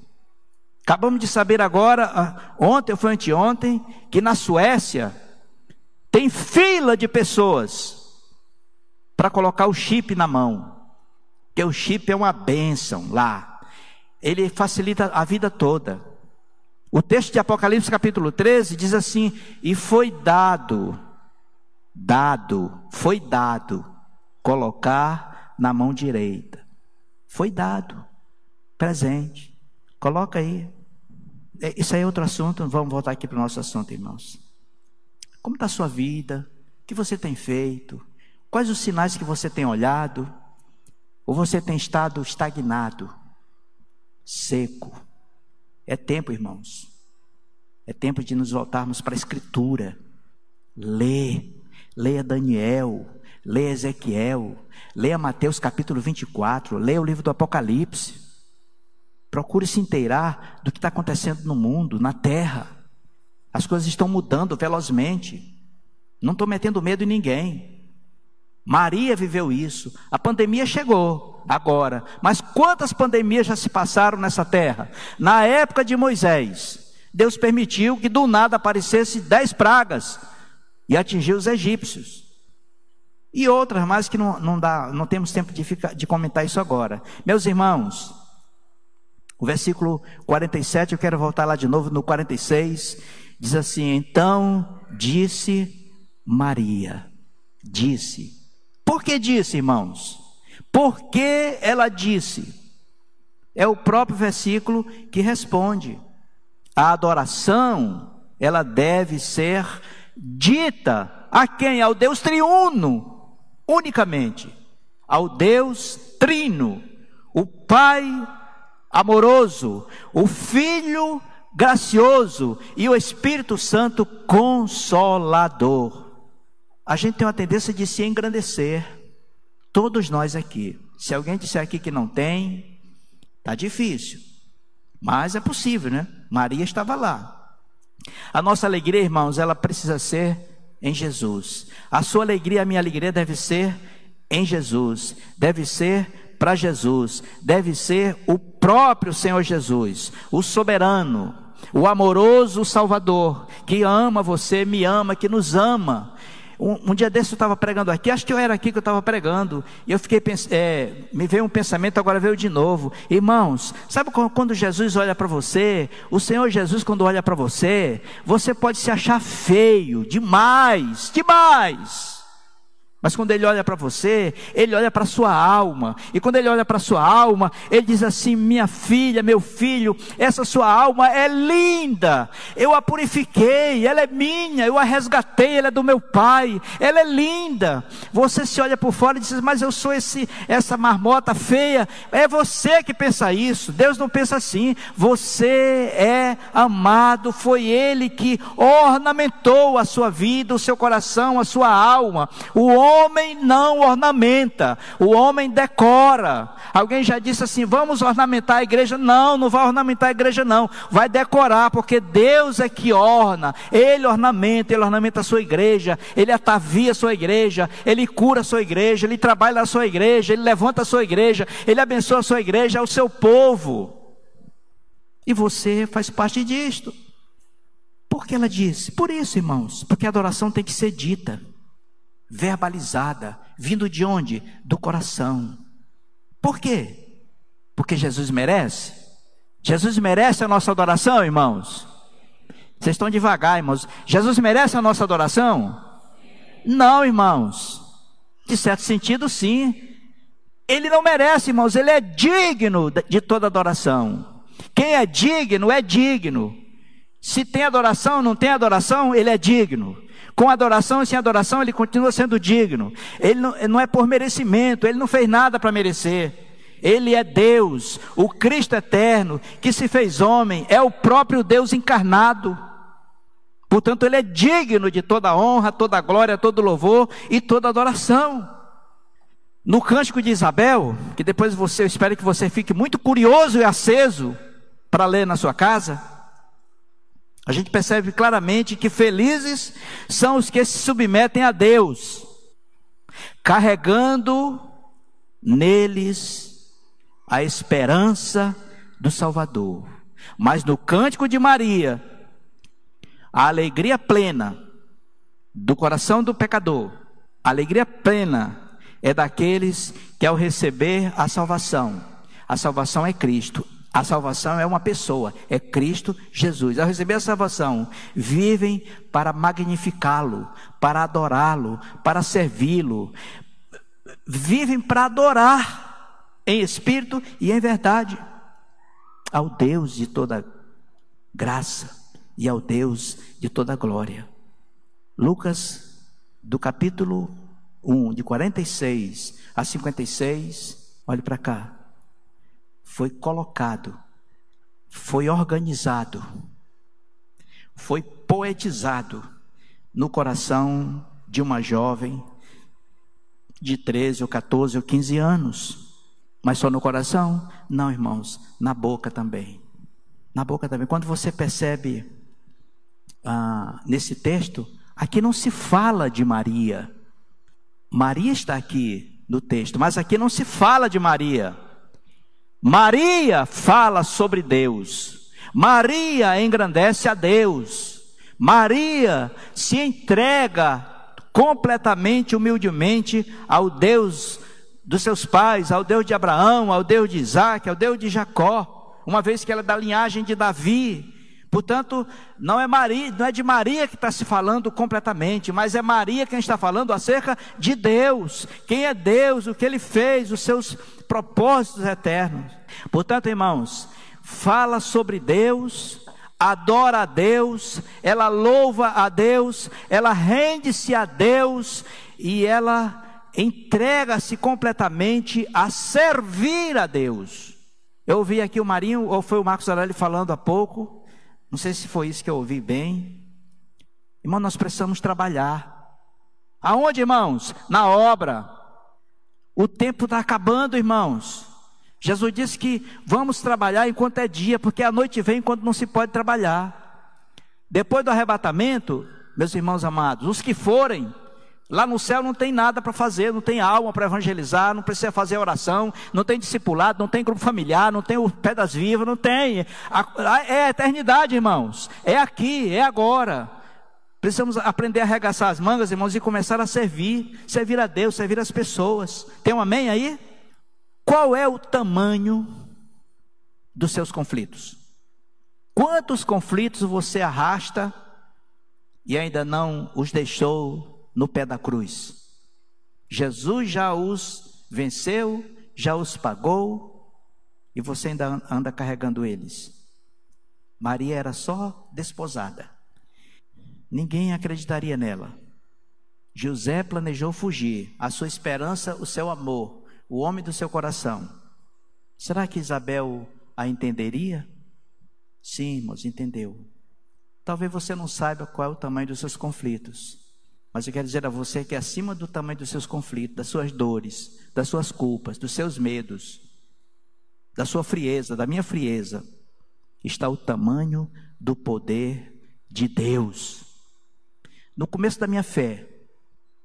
Acabamos de saber agora, ah, ontem ou foi anteontem, que na Suécia Tem fila de pessoas para colocar o chip na mão. Que o chip é uma bênção lá. Ele facilita a vida toda. O texto de Apocalipse capítulo 13 diz assim: "E foi dado dado, foi dado colocar na mão direita. Foi dado presente. Coloca aí. É, isso aí é outro assunto, vamos voltar aqui para o nosso assunto, irmãos. Como está a sua vida? O que você tem feito? Quais os sinais que você tem olhado? Ou você tem estado estagnado, seco? É tempo, irmãos. É tempo de nos voltarmos para a Escritura. Ler. Leia Daniel. Leia Ezequiel. Leia Mateus capítulo 24. Leia o livro do Apocalipse. Procure se inteirar do que está acontecendo no mundo, na terra. As coisas estão mudando velozmente. Não estou metendo medo em ninguém. Maria viveu isso. A pandemia chegou agora. Mas quantas pandemias já se passaram nessa terra? Na época de Moisés, Deus permitiu que do nada aparecesse dez pragas e atingiu os egípcios. E outras mais que não, não, dá, não temos tempo de, ficar, de comentar isso agora. Meus irmãos, o versículo 47, eu quero voltar lá de novo no 46, diz assim: Então disse Maria, disse. Por que disse, irmãos? Porque ela disse. É o próprio versículo que responde. A adoração, ela deve ser dita a quem? Ao Deus triuno, unicamente. Ao Deus trino, o Pai amoroso, o Filho gracioso e o Espírito Santo consolador. A gente tem uma tendência de se engrandecer, todos nós aqui. Se alguém disser aqui que não tem, tá difícil. Mas é possível, né? Maria estava lá. A nossa alegria, irmãos, ela precisa ser em Jesus. A sua alegria, a minha alegria deve ser em Jesus, deve ser para Jesus deve ser o próprio Senhor Jesus, o soberano, o amoroso Salvador, que ama você, me ama, que nos ama. Um, um dia desse eu estava pregando aqui, acho que eu era aqui que eu estava pregando, e eu fiquei, é, me veio um pensamento, agora veio de novo. Irmãos, sabe quando Jesus olha para você, o Senhor Jesus, quando olha para você, você pode se achar feio, demais, demais. Mas quando ele olha para você, ele olha para a sua alma. E quando ele olha para a sua alma, ele diz assim: Minha filha, meu filho, essa sua alma é linda. Eu a purifiquei, ela é minha, eu a resgatei, ela é do meu pai, ela é linda. Você se olha por fora e diz: Mas eu sou esse, essa marmota feia. É você que pensa isso. Deus não pensa assim. Você é amado, foi Ele que ornamentou a sua vida, o seu coração, a sua alma. O homem homem não ornamenta, o homem decora. Alguém já disse assim: vamos ornamentar a igreja? Não, não vai ornamentar a igreja, não. Vai decorar, porque Deus é que orna. Ele ornamenta, ele ornamenta a sua igreja, ele atavia a sua igreja, ele cura a sua igreja, ele trabalha na sua igreja, ele levanta a sua igreja, ele abençoa a sua igreja, é o seu povo. E você faz parte disto. Por que ela disse? Por isso, irmãos, porque a adoração tem que ser dita verbalizada, vindo de onde? Do coração. Por quê? Porque Jesus merece? Jesus merece a nossa adoração, irmãos? Vocês estão devagar, irmãos. Jesus merece a nossa adoração? Não, irmãos. De certo sentido, sim. Ele não merece, irmãos. Ele é digno de toda adoração. Quem é digno, é digno. Se tem adoração, não tem adoração, ele é digno. Com adoração e sem adoração, ele continua sendo digno. Ele não, não é por merecimento, ele não fez nada para merecer. Ele é Deus, o Cristo eterno, que se fez homem, é o próprio Deus encarnado. Portanto, ele é digno de toda honra, toda glória, todo louvor e toda adoração. No cântico de Isabel, que depois você, eu espero que você fique muito curioso e aceso para ler na sua casa, a gente percebe claramente que felizes são os que se submetem a Deus, carregando neles a esperança do Salvador. Mas no cântico de Maria, a alegria plena do coração do pecador, a alegria plena é daqueles que ao receber a salvação, a salvação é Cristo, a salvação é uma pessoa, é Cristo Jesus. Ao receber a salvação, vivem para magnificá-lo, para adorá-lo, para servi-lo. Vivem para adorar em espírito e em verdade ao Deus de toda graça e ao Deus de toda glória. Lucas, do capítulo 1, de 46 a 56, olhe para cá foi colocado, foi organizado, foi poetizado no coração de uma jovem de 13 ou 14 ou 15 anos. Mas só no coração? Não, irmãos, na boca também. Na boca também. Quando você percebe ah, nesse texto, aqui não se fala de Maria. Maria está aqui no texto, mas aqui não se fala de Maria. Maria fala sobre Deus. Maria engrandece a Deus. Maria se entrega completamente, humildemente ao Deus dos seus pais, ao Deus de Abraão, ao Deus de Isaac, ao Deus de Jacó, uma vez que ela é da linhagem de Davi. Portanto, não é Maria, não é de Maria que está se falando completamente, mas é Maria quem está falando acerca de Deus. Quem é Deus, o que ele fez, os seus propósitos eternos. Portanto, irmãos, fala sobre Deus, adora a Deus, ela louva a Deus, ela rende-se a Deus e ela entrega-se completamente a servir a Deus. Eu ouvi aqui o Marinho, ou foi o Marcos Aurélio falando há pouco, não sei se foi isso que eu ouvi bem. Irmão, nós precisamos trabalhar. Aonde, irmãos? Na obra. O tempo está acabando, irmãos. Jesus disse que vamos trabalhar enquanto é dia, porque a noite vem quando não se pode trabalhar. Depois do arrebatamento, meus irmãos amados, os que forem, lá no céu não tem nada para fazer, não tem alma para evangelizar, não precisa fazer oração, não tem discipulado, não tem grupo familiar, não tem o pé das vivas, não tem. É a eternidade, irmãos. É aqui, é agora. Precisamos aprender a arregaçar as mangas, irmãos, e começar a servir, servir a Deus, servir as pessoas. Tem um amém aí? Qual é o tamanho dos seus conflitos? Quantos conflitos você arrasta e ainda não os deixou no pé da cruz? Jesus já os venceu, já os pagou e você ainda anda carregando eles. Maria era só desposada. Ninguém acreditaria nela. José planejou fugir, a sua esperança, o seu amor, o homem do seu coração. Será que Isabel a entenderia? Sim, irmãos, entendeu. Talvez você não saiba qual é o tamanho dos seus conflitos, mas eu quero dizer a você que acima do tamanho dos seus conflitos, das suas dores, das suas culpas, dos seus medos, da sua frieza, da minha frieza, está o tamanho do poder de Deus. No começo da minha fé,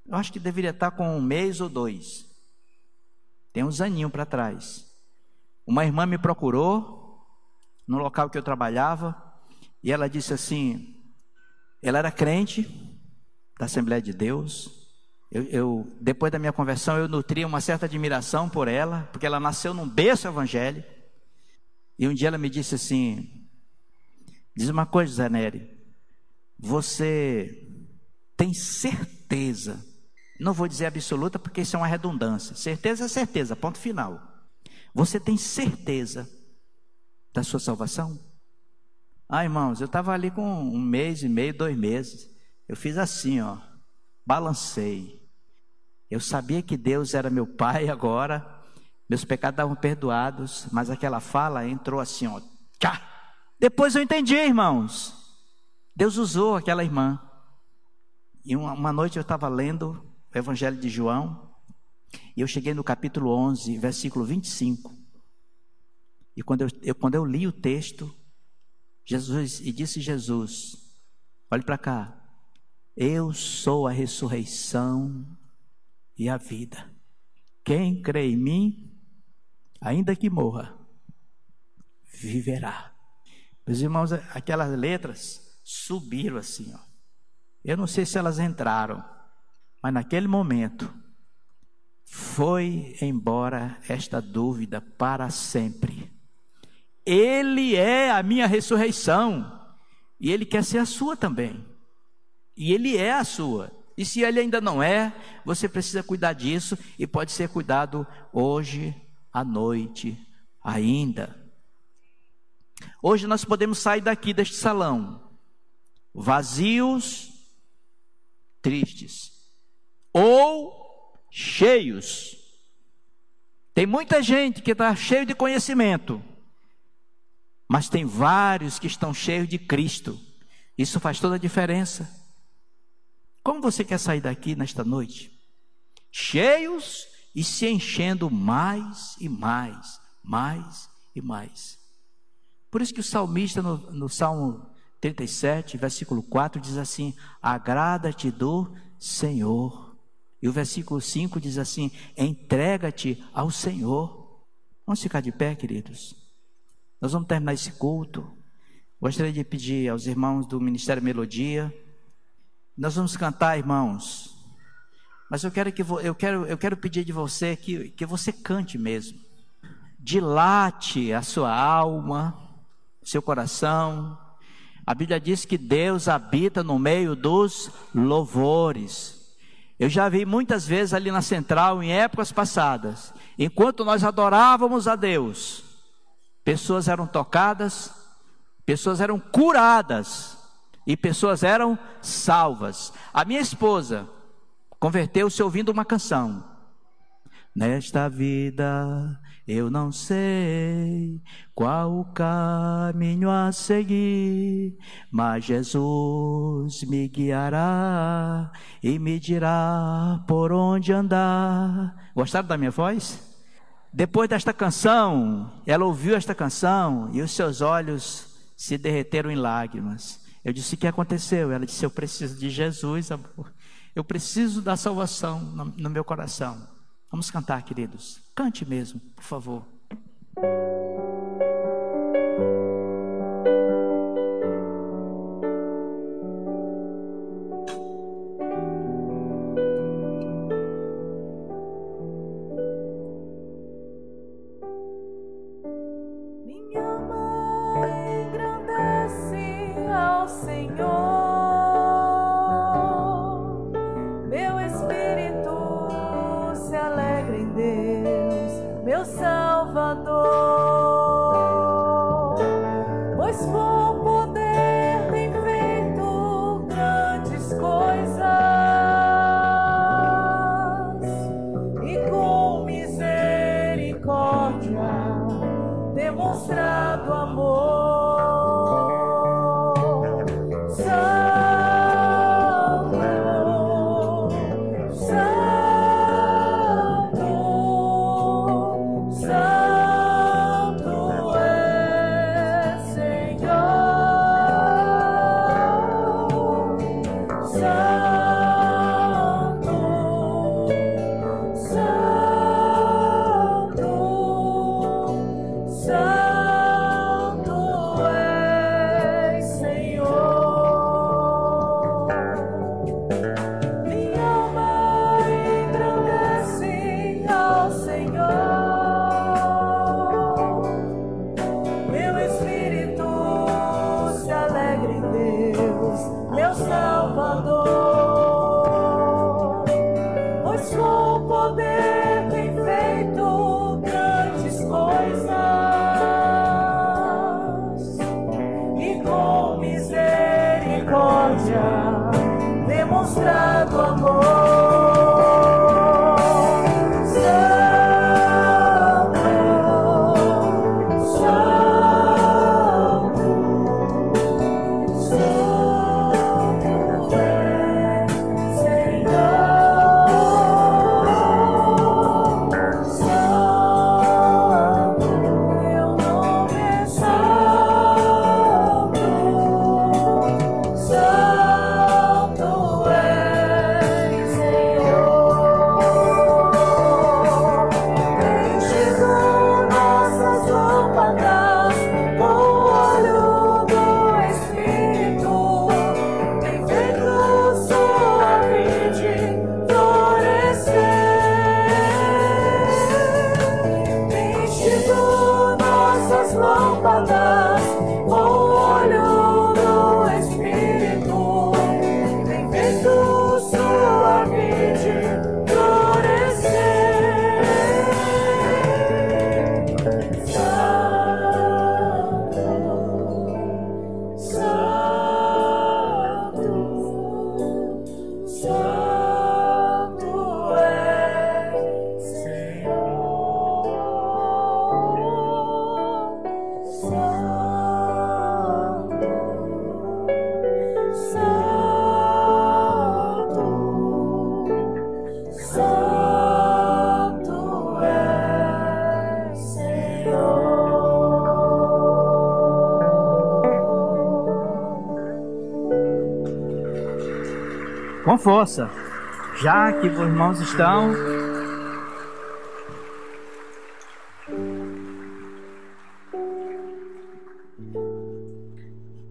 eu acho que deveria estar com um mês ou dois. Tem uns aninhos para trás. Uma irmã me procurou no local que eu trabalhava e ela disse assim: ela era crente da Assembleia de Deus. Eu, eu, depois da minha conversão, eu nutria uma certa admiração por ela, porque ela nasceu num berço evangélico. E um dia ela me disse assim: Diz uma coisa, Zé Nery, você tem certeza, não vou dizer absoluta porque isso é uma redundância, certeza é certeza, ponto final. Você tem certeza da sua salvação? Ah, irmãos, eu estava ali com um mês e meio, dois meses. Eu fiz assim, ó, balancei. Eu sabia que Deus era meu pai agora, meus pecados estavam perdoados, mas aquela fala entrou assim, ó, tchá. Depois eu entendi, irmãos. Deus usou aquela irmã. E uma, uma noite eu estava lendo o Evangelho de João, e eu cheguei no capítulo 11, versículo 25. E quando eu, eu quando eu li o texto, Jesus, e disse Jesus: olhe para cá, eu sou a ressurreição e a vida. Quem crê em mim, ainda que morra, viverá. Meus irmãos, aquelas letras subiram assim, ó Eu não sei se elas entraram, mas naquele momento foi embora esta dúvida para sempre. Ele é a minha ressurreição e ele quer ser a sua também. E ele é a sua. E se ele ainda não é, você precisa cuidar disso e pode ser cuidado hoje à noite ainda. Hoje nós podemos sair daqui deste salão vazios, tristes ou cheios. Tem muita gente que está cheio de conhecimento, mas tem vários que estão cheios de Cristo. Isso faz toda a diferença. Como você quer sair daqui nesta noite? Cheios e se enchendo mais e mais, mais e mais. Por isso que o salmista no, no Salmo 37, versículo 4 diz assim: Agrada-te do Senhor. E o versículo 5 diz assim: Entrega-te ao Senhor. Vamos ficar de pé, queridos. Nós vamos terminar esse culto. Gostaria de pedir aos irmãos do Ministério Melodia nós vamos cantar, irmãos. Mas eu quero que eu quero eu quero pedir de você que que você cante mesmo. Dilate a sua alma, seu coração. A Bíblia diz que Deus habita no meio dos louvores. Eu já vi muitas vezes ali na central, em épocas passadas, enquanto nós adorávamos a Deus, pessoas eram tocadas, pessoas eram curadas, e pessoas eram salvas. A minha esposa converteu-se ouvindo uma canção. Nesta vida eu não sei qual o caminho a seguir, mas Jesus me guiará e me dirá por onde andar. Gostaram da minha voz? Depois desta canção, ela ouviu esta canção e os seus olhos se derreteram em lágrimas. Eu disse: O que aconteceu? Ela disse: Eu preciso de Jesus, amor. Eu preciso da salvação no, no meu coração. Vamos cantar, queridos. Cante mesmo, por favor. Força. Já que os irmãos estão.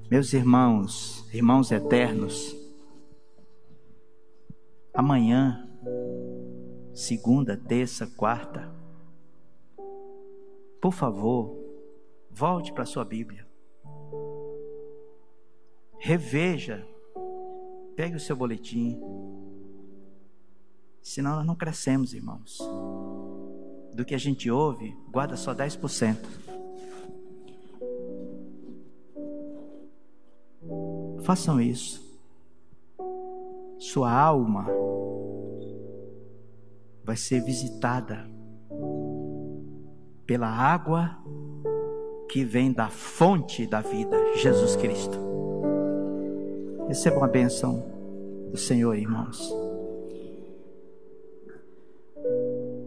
Meus irmãos, irmãos eternos, amanhã, segunda, terça, quarta, por favor, volte para a sua Bíblia. Reveja. Pegue o seu boletim. Senão nós não crescemos, irmãos. Do que a gente ouve, guarda só 10%. Façam isso. Sua alma vai ser visitada pela água que vem da fonte da vida, Jesus Cristo. Recebam a bênção do Senhor, irmãos.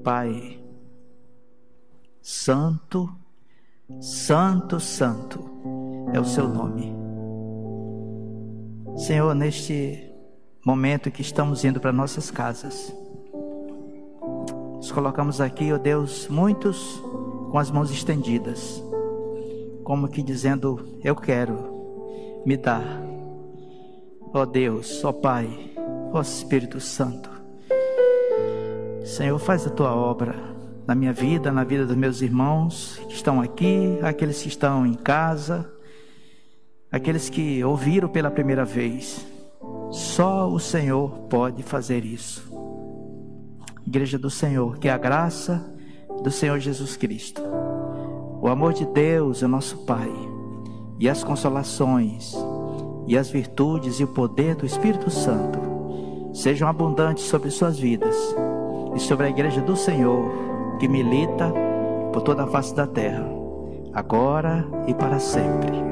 Pai, Santo, Santo, Santo é o seu nome. Senhor, neste momento que estamos indo para nossas casas, nos colocamos aqui, ó oh Deus, muitos com as mãos estendidas, como que dizendo: Eu quero, me dar ó Deus, ó Pai, ó Espírito Santo. Senhor, faz a tua obra na minha vida, na vida dos meus irmãos que estão aqui, aqueles que estão em casa, aqueles que ouviram pela primeira vez. Só o Senhor pode fazer isso. Igreja do Senhor, que a graça do Senhor Jesus Cristo, o amor de Deus, o nosso Pai, e as consolações e as virtudes e o poder do Espírito Santo sejam abundantes sobre suas vidas e sobre a igreja do Senhor que milita por toda a face da terra, agora e para sempre.